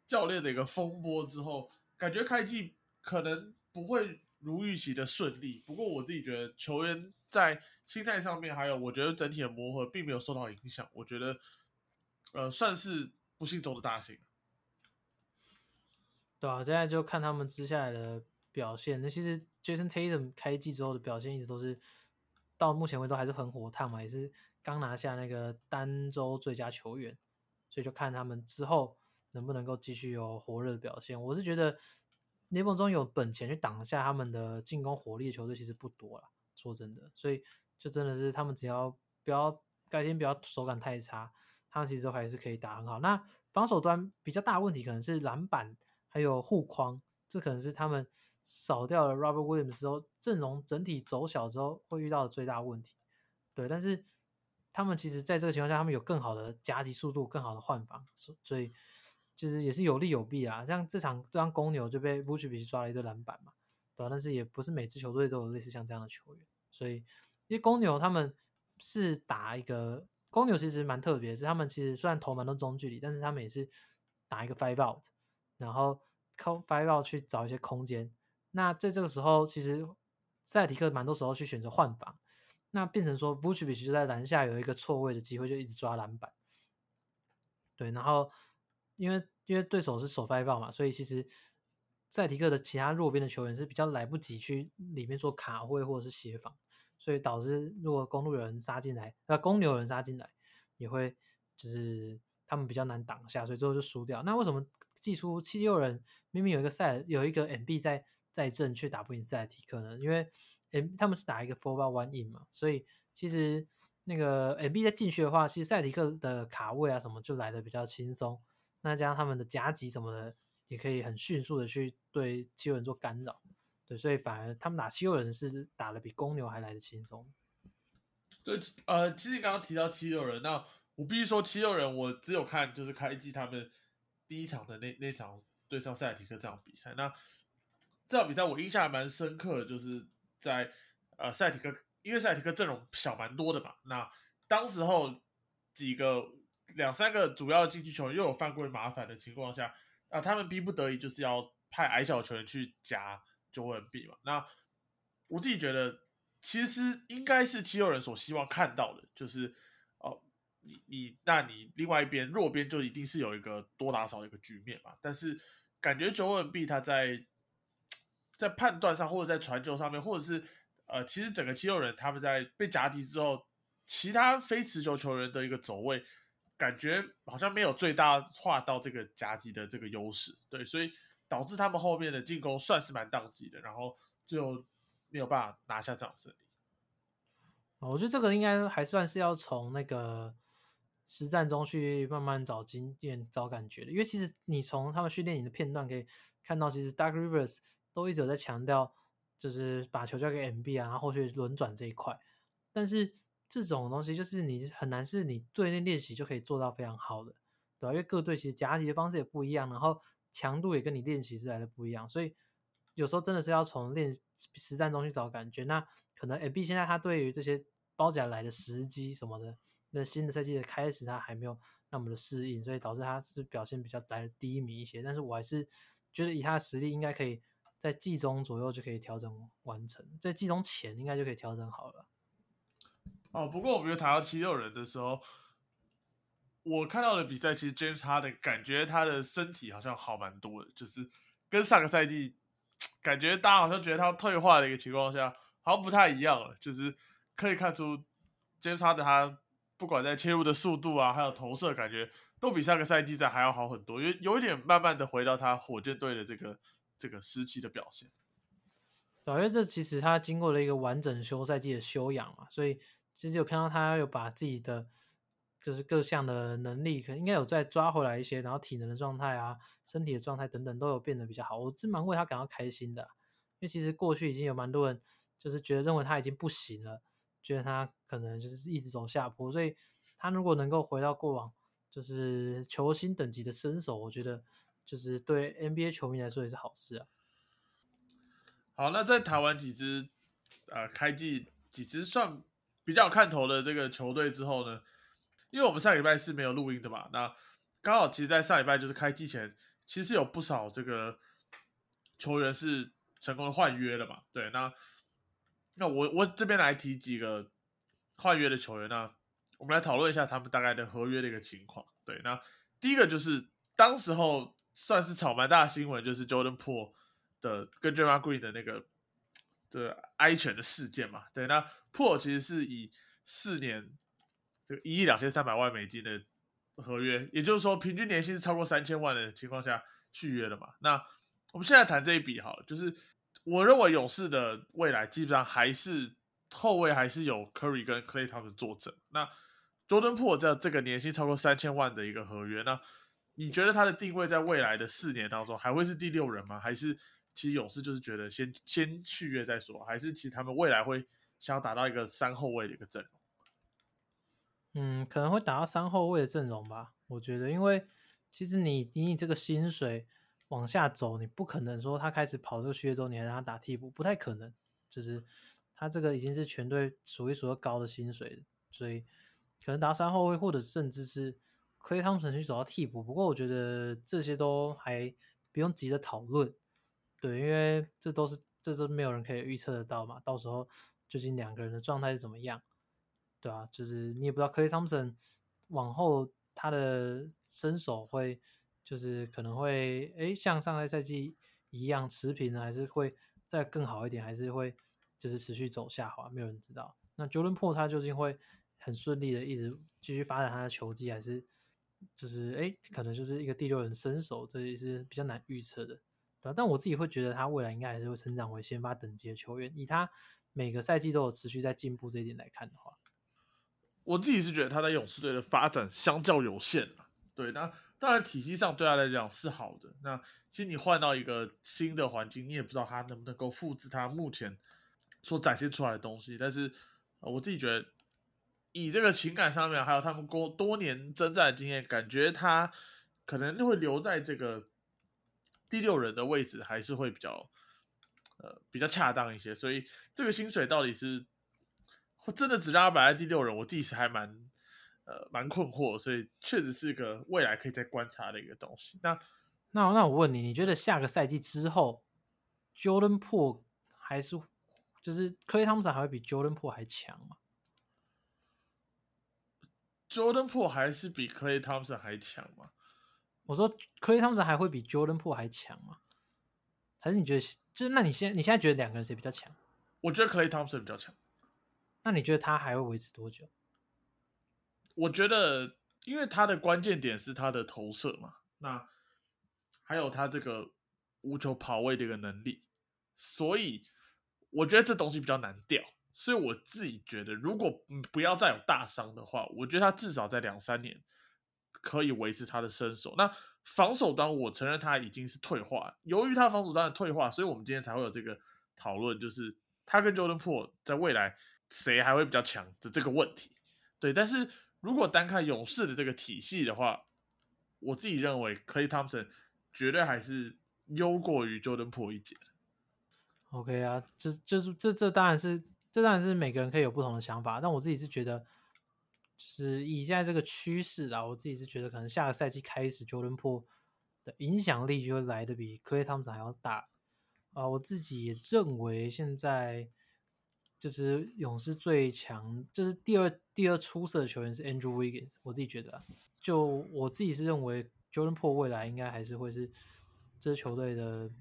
教练的一个风波之后，感觉开季可能不会如预期的顺利。不过我自己觉得球员在心态上面，还有我觉得整体的磨合并没有受到影响。我觉得，呃，算是不幸中的大幸。对啊，现在就看他们接下来的表现。那其实 Jason Tatum 开季之后的表现一直都是到目前为止还是很火烫嘛，也是刚拿下那个单周最佳球员，所以就看他们之后能不能够继续有火热的表现。我是觉得联盟中有本钱去挡下他们的进攻火力的球队其实不多了，说真的，所以就真的是他们只要不要改天不要手感太差，他们其实都还是可以打很好。那防守端比较大问题可能是篮板。还有护框，这可能是他们少掉了 Robert Williams 之后阵容整体走小之后会遇到的最大问题。对，但是他们其实在这个情况下，他们有更好的夹击速度，更好的换防，所所以就是也是有利有弊啊。像这场对上公牛就被 Vucevic 抓了一堆篮板嘛，对吧、但是也不是每支球队都有类似像这样的球员，所以因为公牛他们是打一个公牛其实蛮特别，是他们其实虽然投蛮多中距离，但是他们也是打一个 five out。然后靠 five out 去找一些空间。那在这个时候，其实塞尔提克蛮多时候去选择换防，那变成说 Vucevic 就在篮下有一个错位的机会，就一直抓篮板。对，然后因为因为对手是守 five out 嘛，所以其实塞尔提克的其他弱边的球员是比较来不及去里面做卡位或者是协防，所以导致如果公路有人杀进来，那公牛有人杀进来，也会就是他们比较难挡下，所以最后就输掉。那为什么？寄出七六人明明有一个赛有一个 MB 在在正，却打不赢塞尔提克呢？因为 M 他们是打一个 four by one in 嘛，所以其实那个 MB 在进去的话，其实塞尔提克的卡位啊什么就来的比较轻松。那加上他们的夹击什么的，也可以很迅速的去对七六人做干扰。对，所以反而他们打七六人是打的比公牛还来的轻松。对，呃，其实刚刚提到七六人，那我必须说七六人，我只有看就是开季他们第一场的那那场对上塞尔提克这场比赛。那这场比赛我印象还蛮深刻的，就是在呃塞尔提克，因为塞尔提克阵容小蛮多的嘛，那当时候几个两三个主要的禁区球员又有犯规麻烦的情况下，啊，他们逼不得已就是要派矮小球员去夹九稳 B 嘛。那我自己觉得。其实应该是七六人所希望看到的，就是哦，你你那你另外一边弱边就一定是有一个多打少的一个局面嘛。但是感觉九稳 B 他在在判断上，或者在传球上面，或者是呃，其实整个七六人他们在被夹击之后，其他非持球球员的一个走位，感觉好像没有最大化到这个夹击的这个优势，对，所以导致他们后面的进攻算是蛮当机的，然后最后。没有办法拿下这场胜利。我觉得这个应该还算是要从那个实战中去慢慢找经验、找感觉的。因为其实你从他们训练营的片段可以看到，其实 Dark Rivers 都一直在强调，就是把球交给 MB 啊，然后后续轮转这一块。但是这种东西就是你很难是你队内练习就可以做到非常好的，对吧？因为各队其实夹击的方式也不一样，然后强度也跟你练习是来的不一样，所以。有时候真的是要从练实战中去找感觉。那可能 A B 现在他对于这些包夹来的时机什么的，那新的赛季的开始他还没有那么的适应，所以导致他是表现比较来的低迷一些。但是我还是觉得以他的实力，应该可以在季中左右就可以调整完成，在季中前应该就可以调整好了。哦，不过我觉得谈到七六人的时候，我看到的比赛其实 James Harden 感觉他的身体好像好蛮多的，就是跟上个赛季。感觉大家好像觉得他退化的一个情况下，好像不太一样了。就是可以看出，今天他的他不管在切入的速度啊，还有投射，感觉都比上个赛季在还要好很多。因为有一点慢慢的回到他火箭队的这个这个时期的表现。对，因为这其实他经过了一个完整休赛季的休养嘛，所以其实有看到他有把自己的。就是各项的能力，可应该有再抓回来一些，然后体能的状态啊，身体的状态等等都有变得比较好。我真蛮为他感到开心的，因为其实过去已经有蛮多人就是觉得认为他已经不行了，觉得他可能就是一直走下坡，所以他如果能够回到过往，就是球星等级的身手，我觉得就是对 NBA 球迷来说也是好事啊。好，那在台湾几支呃开季几支算比较看头的这个球队之后呢？因为我们上礼拜是没有录音的嘛，那刚好其实，在上礼拜就是开季前，其实有不少这个球员是成功的换约了嘛。对，那那我我这边来提几个换约的球员，那我们来讨论一下他们大概的合约的一个情况。对，那第一个就是当时候算是炒蛮大新闻，就是 Jordan Po 的跟 j a m a Green 的那个这哀犬的事件嘛。对，那 Po 其实是以四年。就一亿两千三百万美金的合约，也就是说平均年薪是超过三千万的情况下续约了嘛？那我们现在谈这一笔哈，就是我认为勇士的未来基本上还是后卫还是有 Curry 跟 Clay 他们坐镇。那 Jordan Po 在这个年薪超过三千万的一个合约，那你觉得他的定位在未来的四年当中还会是第六人吗？还是其实勇士就是觉得先先续约再说？还是其实他们未来会想要打到一个三后卫的一个阵容？嗯，可能会打到三后卫的阵容吧。我觉得，因为其实你以你这个薪水往下走，你不可能说他开始跑这个续约之后，你还让他打替补，不太可能。就是他这个已经是全队数一数二高的薪水，所以可能打三后卫，或者甚至是 Clay Thompson 去走到替补。不过我觉得这些都还不用急着讨论，对，因为这都是这都没有人可以预测得到嘛。到时候究竟两个人的状态是怎么样？对啊，就是你也不知道 Clay Thompson 往后他的身手会，就是可能会哎像上个赛季一样持平呢，还是会再更好一点，还是会就是持续走下滑，没有人知道。那 Jordan Po 他究竟会很顺利的一直继续发展他的球技，还是就是哎可能就是一个第六人身手，这也是比较难预测的，对但我自己会觉得他未来应该还是会成长为先发等级的球员，以他每个赛季都有持续在进步这一点来看的话。我自己是觉得他在勇士队的发展相较有限对，那当然体系上对他来讲是好的。那其实你换到一个新的环境，你也不知道他能不能够复制他目前所展现出来的东西。但是我自己觉得以这个情感上面，还有他们过多年征战的经验，感觉他可能会留在这个第六人的位置，还是会比较呃比较恰当一些。所以这个薪水到底是真的只让他摆在第六人，我第一次还蛮呃蛮困惑，所以确实是一个未来可以再观察的一个东西。那那那我问你，你觉得下个赛季之后，Jordan Po 还是就是 Clay Thompson 还会比 Jordan Po 还强吗？Jordan Po 还是比 Clay Thompson 还强吗？我说 Clay Thompson 还会比 Jordan Po 还强吗？还是你觉得就是那你现在你现在觉得两个人谁比较强？我觉得 Clay Thompson 比较强。那你觉得他还会维持多久？我觉得，因为他的关键点是他的投射嘛，那还有他这个无球跑位的一个能力，所以我觉得这东西比较难掉。所以我自己觉得，如果不要再有大伤的话，我觉得他至少在两三年可以维持他的身手。那防守端，我承认他已经是退化，由于他防守端的退化，所以我们今天才会有这个讨论，就是他跟 Jordan Po 在未来谁还会比较强的这个问题。对，但是如果单看勇士的这个体系的话，我自己认为 Clay Thompson 绝对还是优过于 Jordan Po 一截。OK 啊，这就是这这当然是这当然是每个人可以有不同的想法，但我自己是觉得是以现在这个趋势啊，我自己是觉得可能下个赛季开始，Jordan Po 的影响力就会来的比 Clay Thompson 还要大啊。我自己也认为现在就是勇士最强，就是第二第二出色的球员是 Andrew Wiggins，我自己觉得、就我自己是认为 Jordan Po 未来应该还是会是这支球队的。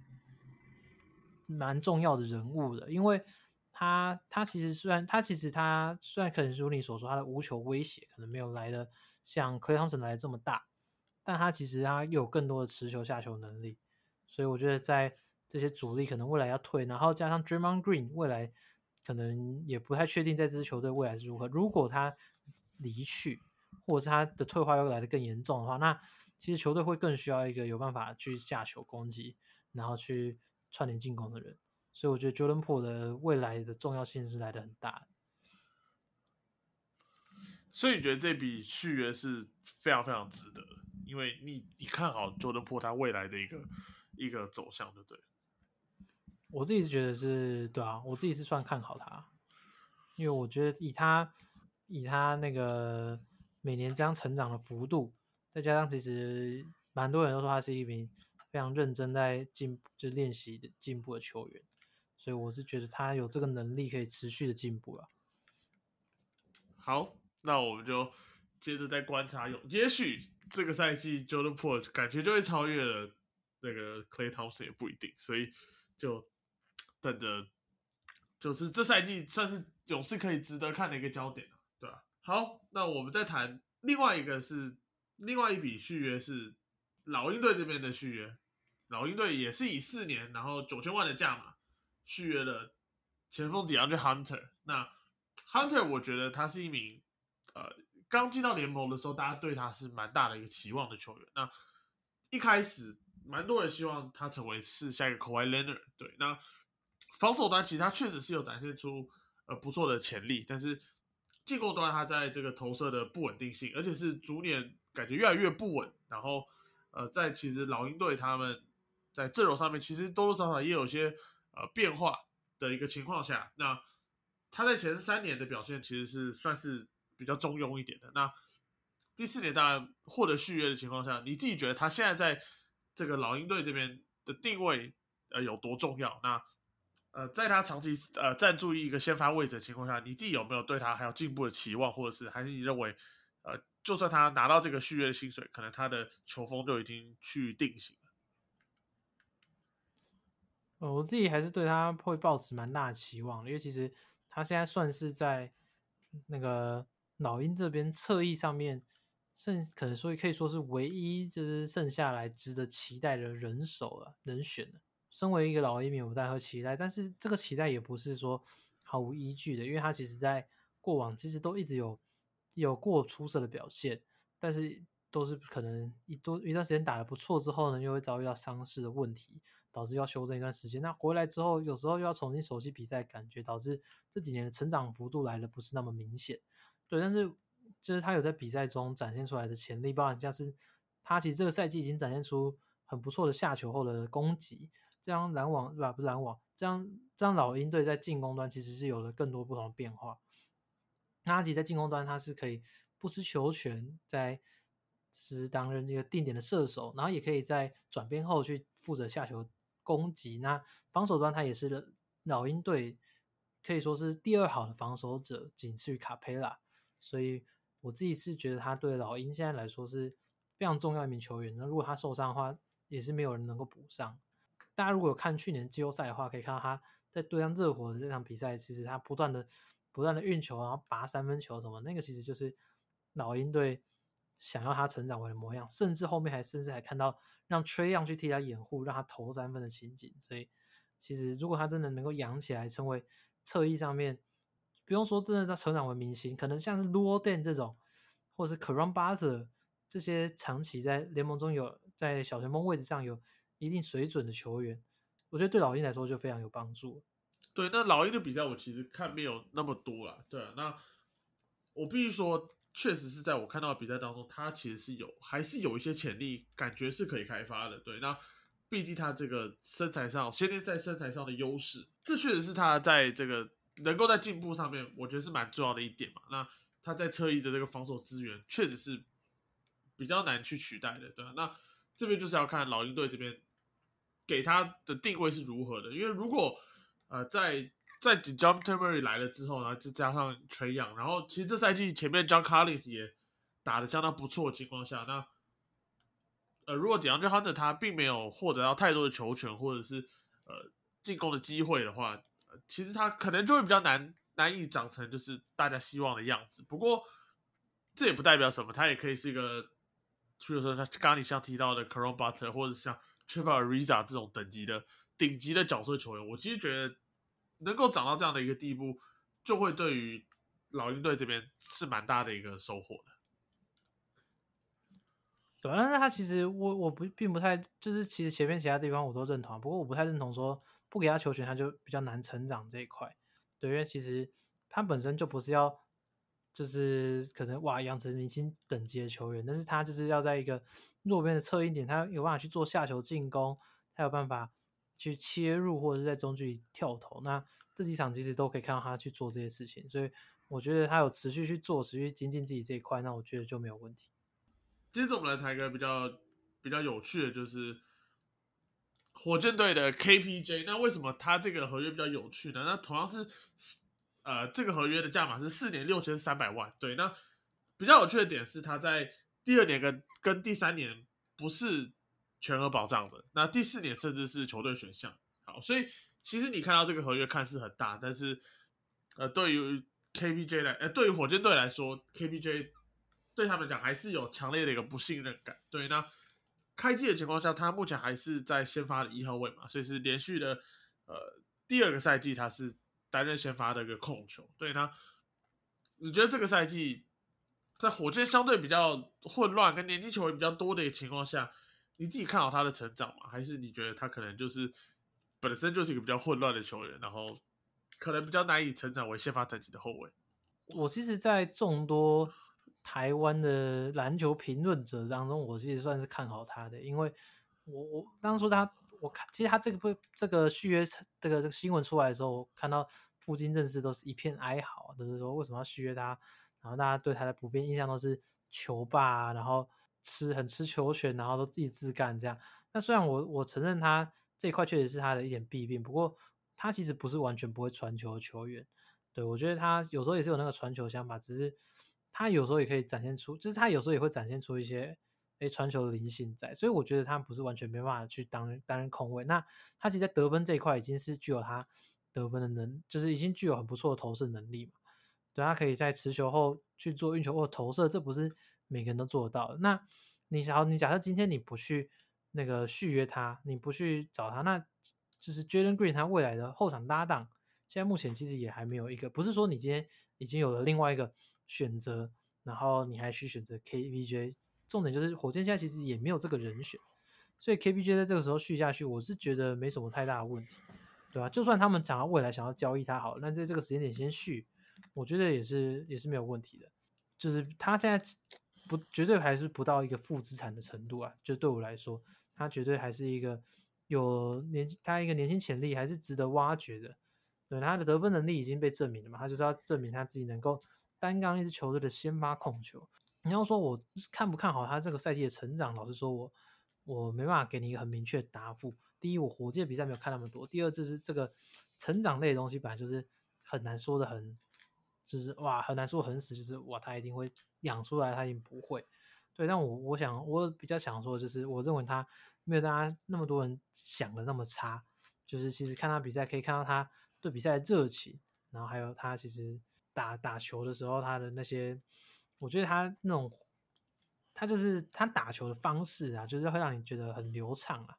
蛮重要的人物的，因为他他其实虽然他其实他虽然可能如你所说，他的无球威胁可能没有来的像 Clay Thompson 来的这么大，但他其实他又有更多的持球下球能力，所以我觉得在这些主力可能未来要退，然后加上 Draymond Green 未来可能也不太确定在这支球队未来是如何。如果他离去，或者是他的退化又来的更严重的话，那其实球队会更需要一个有办法去下球攻击，然后去。串联进攻的人，所以我觉得 Jordan Po 的未来的重要性是来的很大。所以你觉得这笔续约是非常非常值得，因为你你看好 Jordan Po 他未来的一个一个走向，对不对？我自己是觉得是对啊，我自己是算看好他，因为我觉得以他以他那个每年这样成长的幅度，再加上其实蛮多人都说他是一名。非常认真在进就练习的进步的球员，所以我是觉得他有这个能力可以持续的进步了。好，那我们就接着再观察，有也许这个赛季 Jordan Po 感觉就会超越了那个 Clay Thompson 也不一定，所以就等着，就是这赛季算是勇士可以值得看的一个焦点对吧？好，那我们再谈另外一个是另外一笔续约是。老鹰队这边的续约，老鹰队也是以四年，然后九千万的价码续约了前锋 DeAndre Hunter。那 Hunter 我觉得他是一名呃刚进到联盟的时候，大家对他是蛮大的一个期望的球员。那一开始蛮多人希望他成为是下一个 Kawhi Leonard。对，那防守端其实他确实是有展现出呃不错的潜力，但是进攻端他在这个投射的不稳定性，而且是逐年感觉越来越不稳，然后。呃，在其实老鹰队他们在阵容上面，其实多多少少也有些呃变化的一个情况下，那他在前三年的表现其实是算是比较中庸一点的。那第四年当然获得续约的情况下，你自己觉得他现在在这个老鹰队这边的定位呃有多重要？那呃，在他长期呃占住一个先发位置的情况下，你自己有没有对他还有进步的期望，或者是还是你认为呃？就算他拿到这个续约的薪水，可能他的球风就已经去定型了。呃，我自己还是对他会抱持蛮大的期望，因为其实他现在算是在那个老鹰这边侧翼上面剩，可能说可以说是唯一就是剩下来值得期待的人手了，人选了。身为一个老鹰迷，我们当然会期待，但是这个期待也不是说毫无依据的，因为他其实在过往其实都一直有。有过出色的表现，但是都是可能一多一段时间打得不错之后呢，又会遭遇到伤势的问题，导致要休整一段时间。那回来之后，有时候又要重新熟悉比赛，感觉导致这几年的成长幅度来的不是那么明显。对，但是就是他有在比赛中展现出来的潜力，包含像是他其实这个赛季已经展现出很不错的下球后的攻击，这样篮网对吧？不是篮网，这样这样老鹰队在进攻端其实是有了更多不同的变化。那他其实在进攻端他是可以不失球权，在是担任一个定点的射手，然后也可以在转变后去负责下球攻击。那防守端他也是老鹰队可以说是第二好的防守者，仅次于卡佩拉。所以我自己是觉得他对老鹰现在来说是非常重要一名球员。那如果他受伤的话，也是没有人能够补上。大家如果有看去年季后赛的话，可以看到他在对上热火的这场比赛，其实他不断的不断的运球，然后拔三分球什么，那个其实就是老鹰队想要他成长为的模样。甚至后面还甚至还看到让崔样去替他掩护，让他投三分的情景。所以其实如果他真的能够养起来，成为侧翼上面。不用说，真的在成长为明星，可能像是 Luo Den 这种，或者是 Karan Butler 这些长期在联盟中有在小前锋位置上有一定水准的球员，我觉得对老鹰来说就非常有帮助。对，那老鹰的比赛我其实看没有那么多了。对啊，那我必须说，确实是在我看到的比赛当中，他其实是有还是有一些潜力，感觉是可以开发的。对，那毕竟他这个身材上，先天在身材上的优势，这确实是他在这个。能够在进步上面，我觉得是蛮重要的一点嘛。那他在侧翼的这个防守资源，确实是比较难去取代的，对吧？那这边就是要看老鹰队这边给他的定位是如何的。因为如果呃在在 John t e r r y 来了之后，然后再加上 Trey Young，然后其实这赛季前面 John Collins 也打的相当不错的情况下，那呃如果 DeAndre Hunter 他并没有获得到太多的球权或者是呃进攻的机会的话，其实他可能就会比较难难以长成就是大家希望的样子。不过这也不代表什么，他也可以是一个，比如说他刚刚你像提到的 c a r o n Butter 或者像 Trevor Ariza 这种等级的顶级的角色球员，我其实觉得能够长到这样的一个地步，就会对于老鹰队这边是蛮大的一个收获的。对，但是他其实我我不并不太就是其实前面其他地方我都认同，不过我不太认同说。不给他球权，他就比较难成长这一块。对，因为其实他本身就不是要，就是可能哇养成明星等级的球员，但是他就是要在一个弱边的侧翼点，他有办法去做下球进攻，他有办法去切入或者是在中距离跳投。那这几场其实都可以看到他去做这些事情，所以我觉得他有持续去做，持续精进自己这一块，那我觉得就没有问题。接着我们来谈一个比较比较有趣的，就是。火箭队的 KPJ，那为什么他这个合约比较有趣呢？那同样是，呃，这个合约的价码是四年六千三百万。对，那比较有趣的点是，他在第二年跟跟第三年不是全额保障的，那第四年甚至是球队选项。好，所以其实你看到这个合约看似很大，但是呃，对于 KPJ 来，呃，对于火箭队来说，KPJ 对他们讲还是有强烈的一个不信任感。对，那。开季的情况下，他目前还是在先发的一号位嘛，所以是连续的呃第二个赛季他是担任先发的一个控球。对他，你觉得这个赛季在火箭相对比较混乱、跟年轻球员比较多的一个情况下，你自己看好他的成长吗？还是你觉得他可能就是本身就是一个比较混乱的球员，然后可能比较难以成长为先发等级的后卫？我其实，在众多。台湾的篮球评论者当中，我其实算是看好他的，因为我我当初他我看，其实他这个不这个续约这个新闻出来的时候，我看到附近认识都是一片哀嚎，都是说为什么要续约他，然后大家对他的普遍印象都是球霸，然后吃很吃球权，然后都自己自干这样。那虽然我我承认他这一块确实是他的一点弊病，不过他其实不是完全不会传球的球员，对我觉得他有时候也是有那个传球想法，只是。他有时候也可以展现出，就是他有时候也会展现出一些诶传球的灵性在，所以我觉得他不是完全没办法去当担任控卫。那他其实，在得分这一块已经是具有他得分的能，就是已经具有很不错的投射能力嘛。对他可以在持球后去做运球或投射，这不是每个人都做得到的。那你好，你假设今天你不去那个续约他，你不去找他，那就是 Jalen Green 他未来的后场搭档，现在目前其实也还没有一个，不是说你今天已经有了另外一个。选择，然后你还去选择 KBJ 重点就是火箭现在其实也没有这个人选，所以 KBJ 在这个时候续下去，我是觉得没什么太大的问题，对吧？就算他们想要未来想要交易他好，那在这个时间点先续，我觉得也是也是没有问题的。就是他现在不绝对还是不到一个负资产的程度啊，就对我来说，他绝对还是一个有年他一个年轻潜力还是值得挖掘的。对他的得分能力已经被证明了嘛，他就是要证明他自己能够担纲一支球队的先发控球。你要说我看不看好他这个赛季的成长，老实说，我我没办法给你一个很明确的答复。第一，我火箭比赛没有看那么多；第二，就是这个成长类的东西本来就是很难说的，很就是哇，很难说很死，就是哇，他一定会养出来，他一定不会。对，但我我想我比较想说，就是我认为他没有大家那么多人想的那么差。就是其实看他比赛可以看到他对比赛的热情，然后还有他其实打打球的时候他的那些，我觉得他那种他就是他打球的方式啊，就是会让你觉得很流畅啊。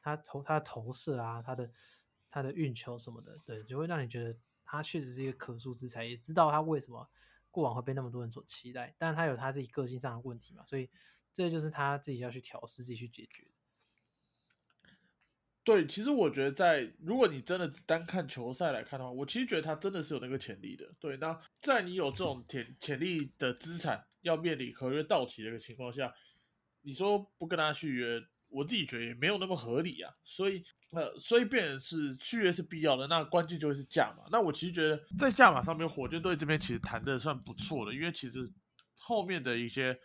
他投他的投射啊，他的他的运球什么的，对，就会让你觉得他确实是一个可塑之才，也知道他为什么过往会被那么多人所期待，但是他有他自己个性上的问题嘛，所以这就是他自己要去调试、自己去解决。对，其实我觉得在如果你真的单看球赛来看的话，我其实觉得他真的是有那个潜力的。对，那在你有这种潜潜力的资产要面临合约到期的一个情况下，你说不跟他续约？我自己觉得也没有那么合理啊，所以呃，所以变成是续约是必要的，那关键就会是价码。那我其实觉得在价码上面，火箭队这边其实谈的算不错的，因为其实后面的一些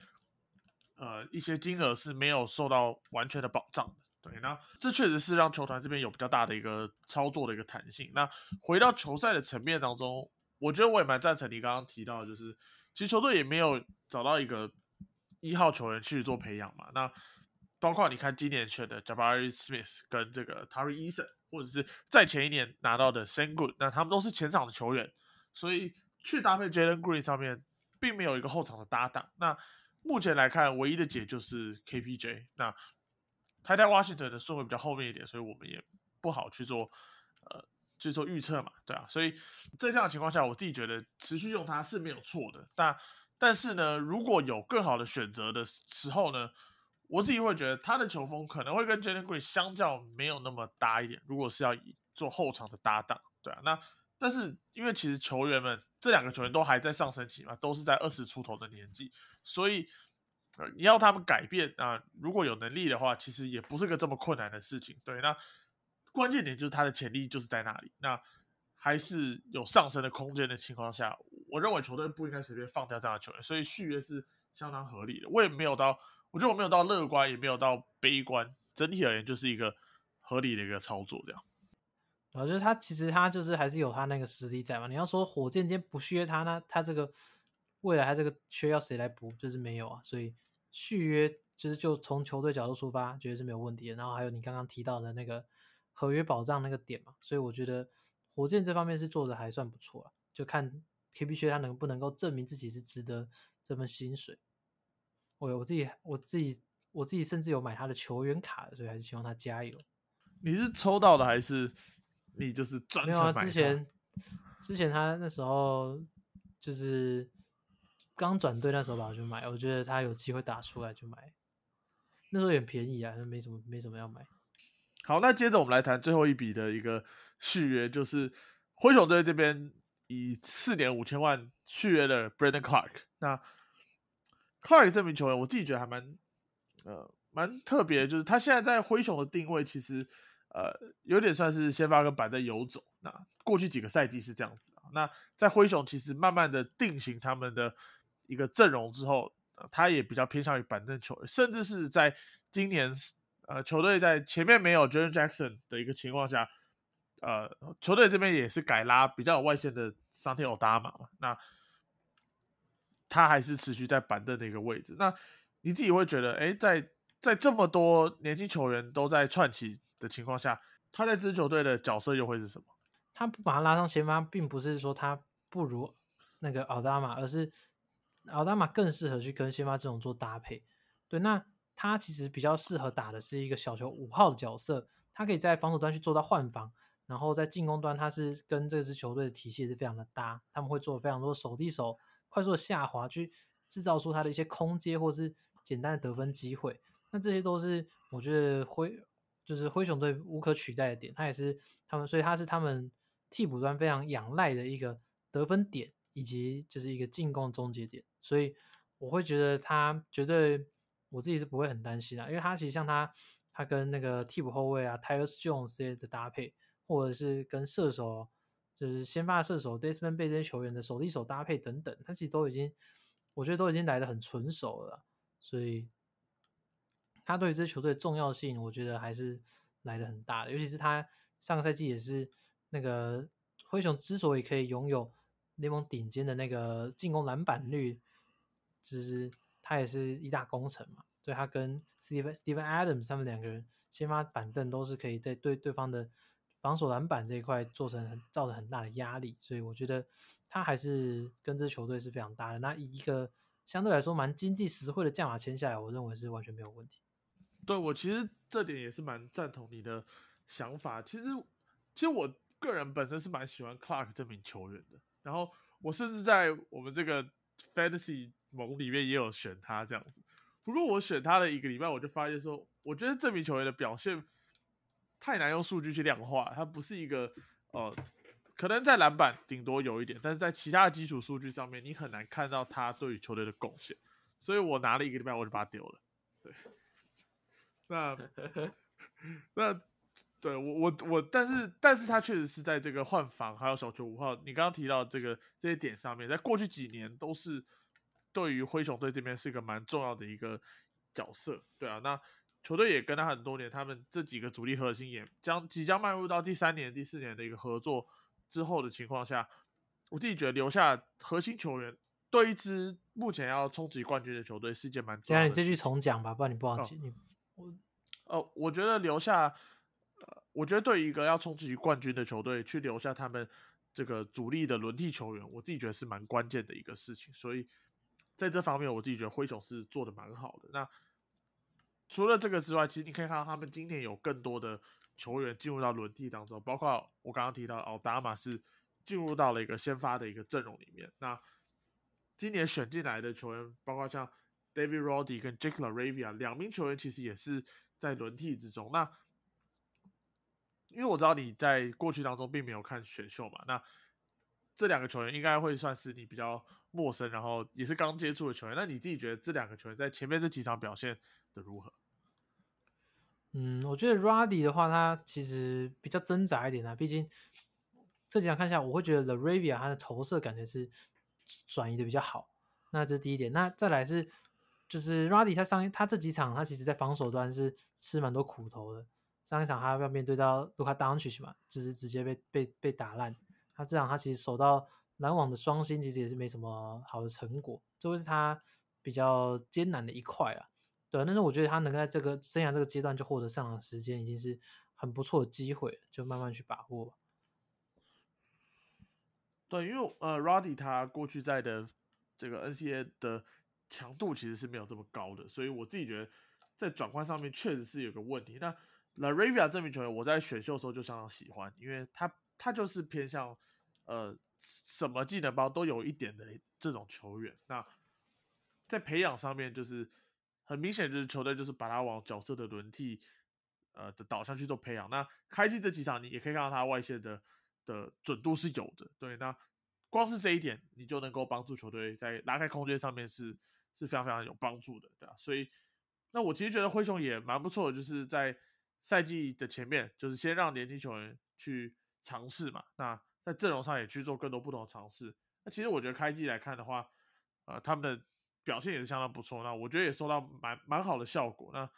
呃一些金额是没有受到完全的保障的。对，那这确实是让球团这边有比较大的一个操作的一个弹性。那回到球赛的层面当中，我觉得我也蛮赞成你刚刚提到，就是其实球队也没有找到一个一号球员去做培养嘛。那包括你看今年选的 Jabari Smith 跟这个 Tari Eason，或者是在前一年拿到的 Sengun，那他们都是前场的球员，所以去搭配 Jalen Green 上面并没有一个后场的搭档。那目前来看，唯一的解就是 KPJ。那他在 Washington 的顺位比较后面一点，所以我们也不好去做呃去做预测嘛，对啊。所以在这样的情况下，我自己觉得持续用它是没有错的。但但是呢，如果有更好的选择的时候呢？我自己会觉得他的球风可能会跟 Jalen Green 相较没有那么搭一点。如果是要以做后场的搭档，对啊，那但是因为其实球员们这两个球员都还在上升期嘛，都是在二十出头的年纪，所以呃你要他们改变啊，如果有能力的话，其实也不是个这么困难的事情。对，那关键点就是他的潜力就是在那里，那还是有上升的空间的情况下，我认为球队不应该随便放掉这样的球员，所以续约是相当合理的。我也没有到。我觉得我没有到乐观，也没有到悲观，整体而言就是一个合理的一个操作，这样。啊，就是他其实他就是还是有他那个实力在嘛。你要说火箭今天不续约他，那他这个未来他这个缺要谁来补，就是没有啊。所以续约就是就从球队角度出发，觉得是没有问题的。然后还有你刚刚提到的那个合约保障那个点嘛，所以我觉得火箭这方面是做的还算不错啊。就看 K B 缺他能不能够证明自己是值得这份薪水。我我自己我自己我自己甚至有买他的球员卡，所以还是希望他加油。你是抽到的还是你就是专没有啊？之前之前他那时候就是刚转队那时候吧，我就买。我觉得他有机会打出来就买。那时候也便宜啊，没什么没什么要买。好，那接着我们来谈最后一笔的一个续约，就是灰熊队这边以四年五千万续约了 Brandon Clark。那 Clark 这名球员，我自己觉得还蛮，呃，蛮特别。就是他现在在灰熊的定位，其实，呃，有点算是先发跟板凳游走。那过去几个赛季是这样子啊。那在灰熊其实慢慢的定型他们的一个阵容之后，他也比较偏向于板凳球员，甚至是在今年，呃，球队在前面没有 Jaren Jackson 的一个情况下，呃，球队这边也是改拉比较有外线的桑天奥达马嘛。那他还是持续在板凳的一个位置。那你自己会觉得，哎，在在这么多年轻球员都在串起的情况下，他在支球队的角色又会是什么？他不把他拉上先发，并不是说他不如那个奥达马，而是奥达马更适合去跟先发这种做搭配。对，那他其实比较适合打的是一个小球五号的角色，他可以在防守端去做到换防，然后在进攻端他是跟这支球队的体系是非常的搭，他们会做非常多手递手。快速下滑去制造出他的一些空接或是简单的得分机会，那这些都是我觉得灰就是灰熊队无可取代的点，他也是他们，所以他是他们替补端非常仰赖的一个得分点以及就是一个进攻终结点，所以我会觉得他绝对我自己是不会很担心的，因为他其实像他他跟那个替补后卫啊 Tyus Jones 这些的搭配，或者是跟射手就是先发射手 Desmond 被这些球员的手递手搭配等等，他其实都已经我觉得都已经来的很纯熟了，所以他对于这支球队的重要性，我觉得还是来的很大的，尤其是他上个赛季也是那个灰熊之所以可以拥有联盟顶尖的那个进攻篮板率，就是他也是一大功臣嘛。所以他跟 Steven Steven Adams 他们两个人先发板凳都是可以在对对方的防守篮板这一块做成造成很大的压力，所以我觉得他还是跟这球队是非常大的。那一个相对来说蛮经济实惠的价码签下来，我认为是完全没有问题。对我其实这点也是蛮赞同你的想法。其实其实我个人本身是蛮喜欢 Clark 这名球员的，然后我甚至在我们这个 Fantasy 盟里面也有选他这样子。不过我选他的一个礼拜，我就发现说，我觉得这名球员的表现太难用数据去量化。它不是一个呃，可能在篮板顶多有一点，但是在其他的基础数据上面，你很难看到他对于球队的贡献。所以我拿了一个礼拜，我就把它丢了。对，那 那对我我我，但是但是他确实是在这个换防还有小球五号，你刚刚提到这个这些点上面，在过去几年都是。对于灰熊队这边是一个蛮重要的一个角色，对啊，那球队也跟他很多年，他们这几个主力核心也将即将迈入到第三年、第四年的一个合作之后的情况下，我自己觉得留下核心球员对一支目前要冲击冠军的球队是件蛮重要的。你继续重讲吧，不然你不好记。你我呃，我觉得留下呃，我觉得对一个要冲击冠军的球队去留下他们这个主力的轮替球员，我自己觉得是蛮关键的一个事情，所以。在这方面，我自己觉得灰熊是做的蛮好的。那除了这个之外，其实你可以看到他们今年有更多的球员进入到轮替当中，包括我刚刚提到奥达马是进入到了一个先发的一个阵容里面。那今年选进来的球员，包括像 David Roddy 跟 Jake LaRavia 两名球员，其实也是在轮替之中。那因为我知道你在过去当中并没有看选秀嘛，那这两个球员应该会算是你比较。陌生，然后也是刚接触的球员，那你自己觉得这两个球员在前面这几场表现的如何？嗯，我觉得 Ruddy 的话，他其实比较挣扎一点啊，毕竟这几场看下，我会觉得 The Ravia 他的投射感觉是转移的比较好。那这是第一点。那再来是，就是 Ruddy 他上他这几场，他其实在防守端是吃蛮多苦头的。上一场他要面对到卢卡 Doncic 嘛，就是直接被被被打烂。他这场他其实守到。篮网的双星其实也是没什么好的成果，这会是他比较艰难的一块啊。对，但是我觉得他能在这个生涯这个阶段就获得上场时间，已经是很不错的机会，就慢慢去把握。对，因为呃，Roddy 他过去在的这个 NCA 的强度其实是没有这么高的，所以我自己觉得在转换上面确实是有个问题。那 Laravia 这名球员，我在选秀的时候就相当喜欢，因为他他就是偏向呃。什么技能包都有一点的这种球员，那在培养上面就是很明显，就是球队就是把他往角色的轮替呃的导向去做培养。那开季这几场你也可以看到他外线的的准度是有的，对。那光是这一点，你就能够帮助球队在拉开空间上面是是非常非常有帮助的，对吧？所以，那我其实觉得灰熊也蛮不错的，就是在赛季的前面，就是先让年轻球员去尝试嘛，那。在阵容上也去做更多不同的尝试。那其实我觉得开季来看的话，呃，他们的表现也是相当不错。那我觉得也收到蛮蛮好的效果。那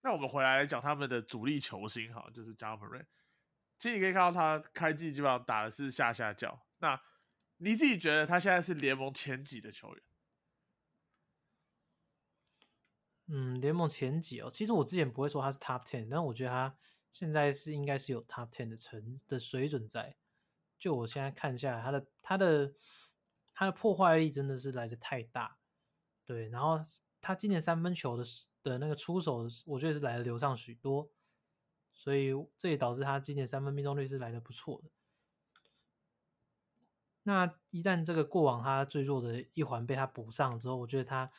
那我们回来讲他们的主力球星哈，就是 j a m a r 其实你可以看到他开季基本上打的是下下脚。那你自己觉得他现在是联盟前几的球员？嗯，联盟前几哦。其实我之前不会说他是 Top Ten，但我觉得他现在是应该是有 Top Ten 的成的水准在。就我现在看下来，他的他的他的破坏力真的是来的太大，对。然后他今年三分球的的那个出手，我觉得是来的流畅许多，所以这也导致他今年三分命中率是来的不错的。那一旦这个过往他最弱的一环被他补上之后，我觉得他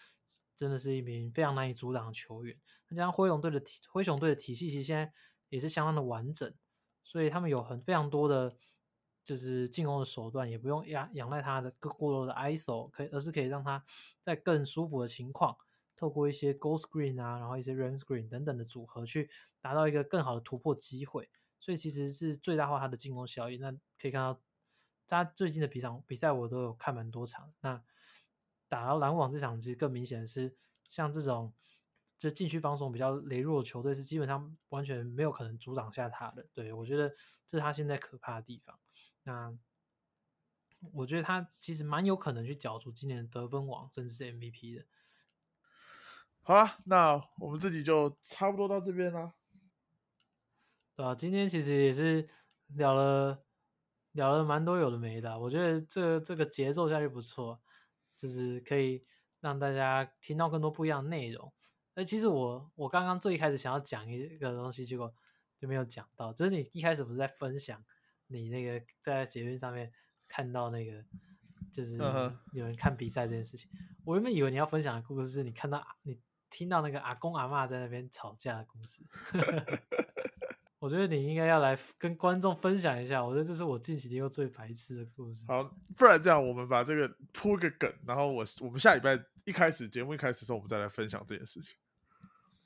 真的是一名非常难以阻挡的球员。那加上灰熊队的体灰熊队的体系其实现在也是相当的完整，所以他们有很非常多的。就是进攻的手段，也不用仰仰赖他的过过多的 ISO，可以而是可以让他在更舒服的情况，透过一些 Go Screen 啊，然后一些 Ram Screen 等等的组合，去达到一个更好的突破机会。所以其实是最大化他的进攻效益。那可以看到，他最近的比场比赛我都有看蛮多场。那打到篮网这场，其实更明显的是，像这种就禁区防守比较羸弱的球队，是基本上完全没有可能阻挡下他的。对我觉得这是他现在可怕的地方。那我觉得他其实蛮有可能去角逐今年的得分王，甚至是 MVP 的。好了，那我们自己就差不多到这边啦。对啊，今天其实也是聊了聊了蛮多有的没的，我觉得这这个节奏下去不错，就是可以让大家听到更多不一样的内容。哎，其实我我刚刚最一开始想要讲一个东西，结果就没有讲到，就是你一开始不是在分享。你那个在捷运上面看到那个，就是有人看比赛这件事情，我原本以为你要分享的故事是你看到你听到那个阿公阿妈在那边吵架的故事。我觉得你应该要来跟观众分享一下，我觉得这是我近期听过最白痴的故事。好，不然这样，我们把这个铺个梗，然后我我们下礼拜一开始节目一开始的时候，我们再来分享这件事情。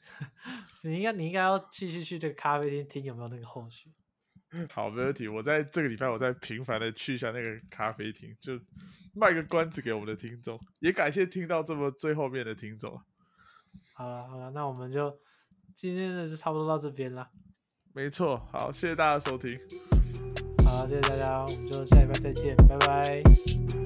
你应该你应该要继续去这个咖啡厅听有没有那个后续。好，没问题。我在这个礼拜，我再频繁的去一下那个咖啡厅，就卖个关子给我们的听众，也感谢听到这么最后面的听众。好了好了，那我们就今天的就差不多到这边了。没错，好，谢谢大家收听。好，谢谢大家，我们就下礼拜再见，拜拜。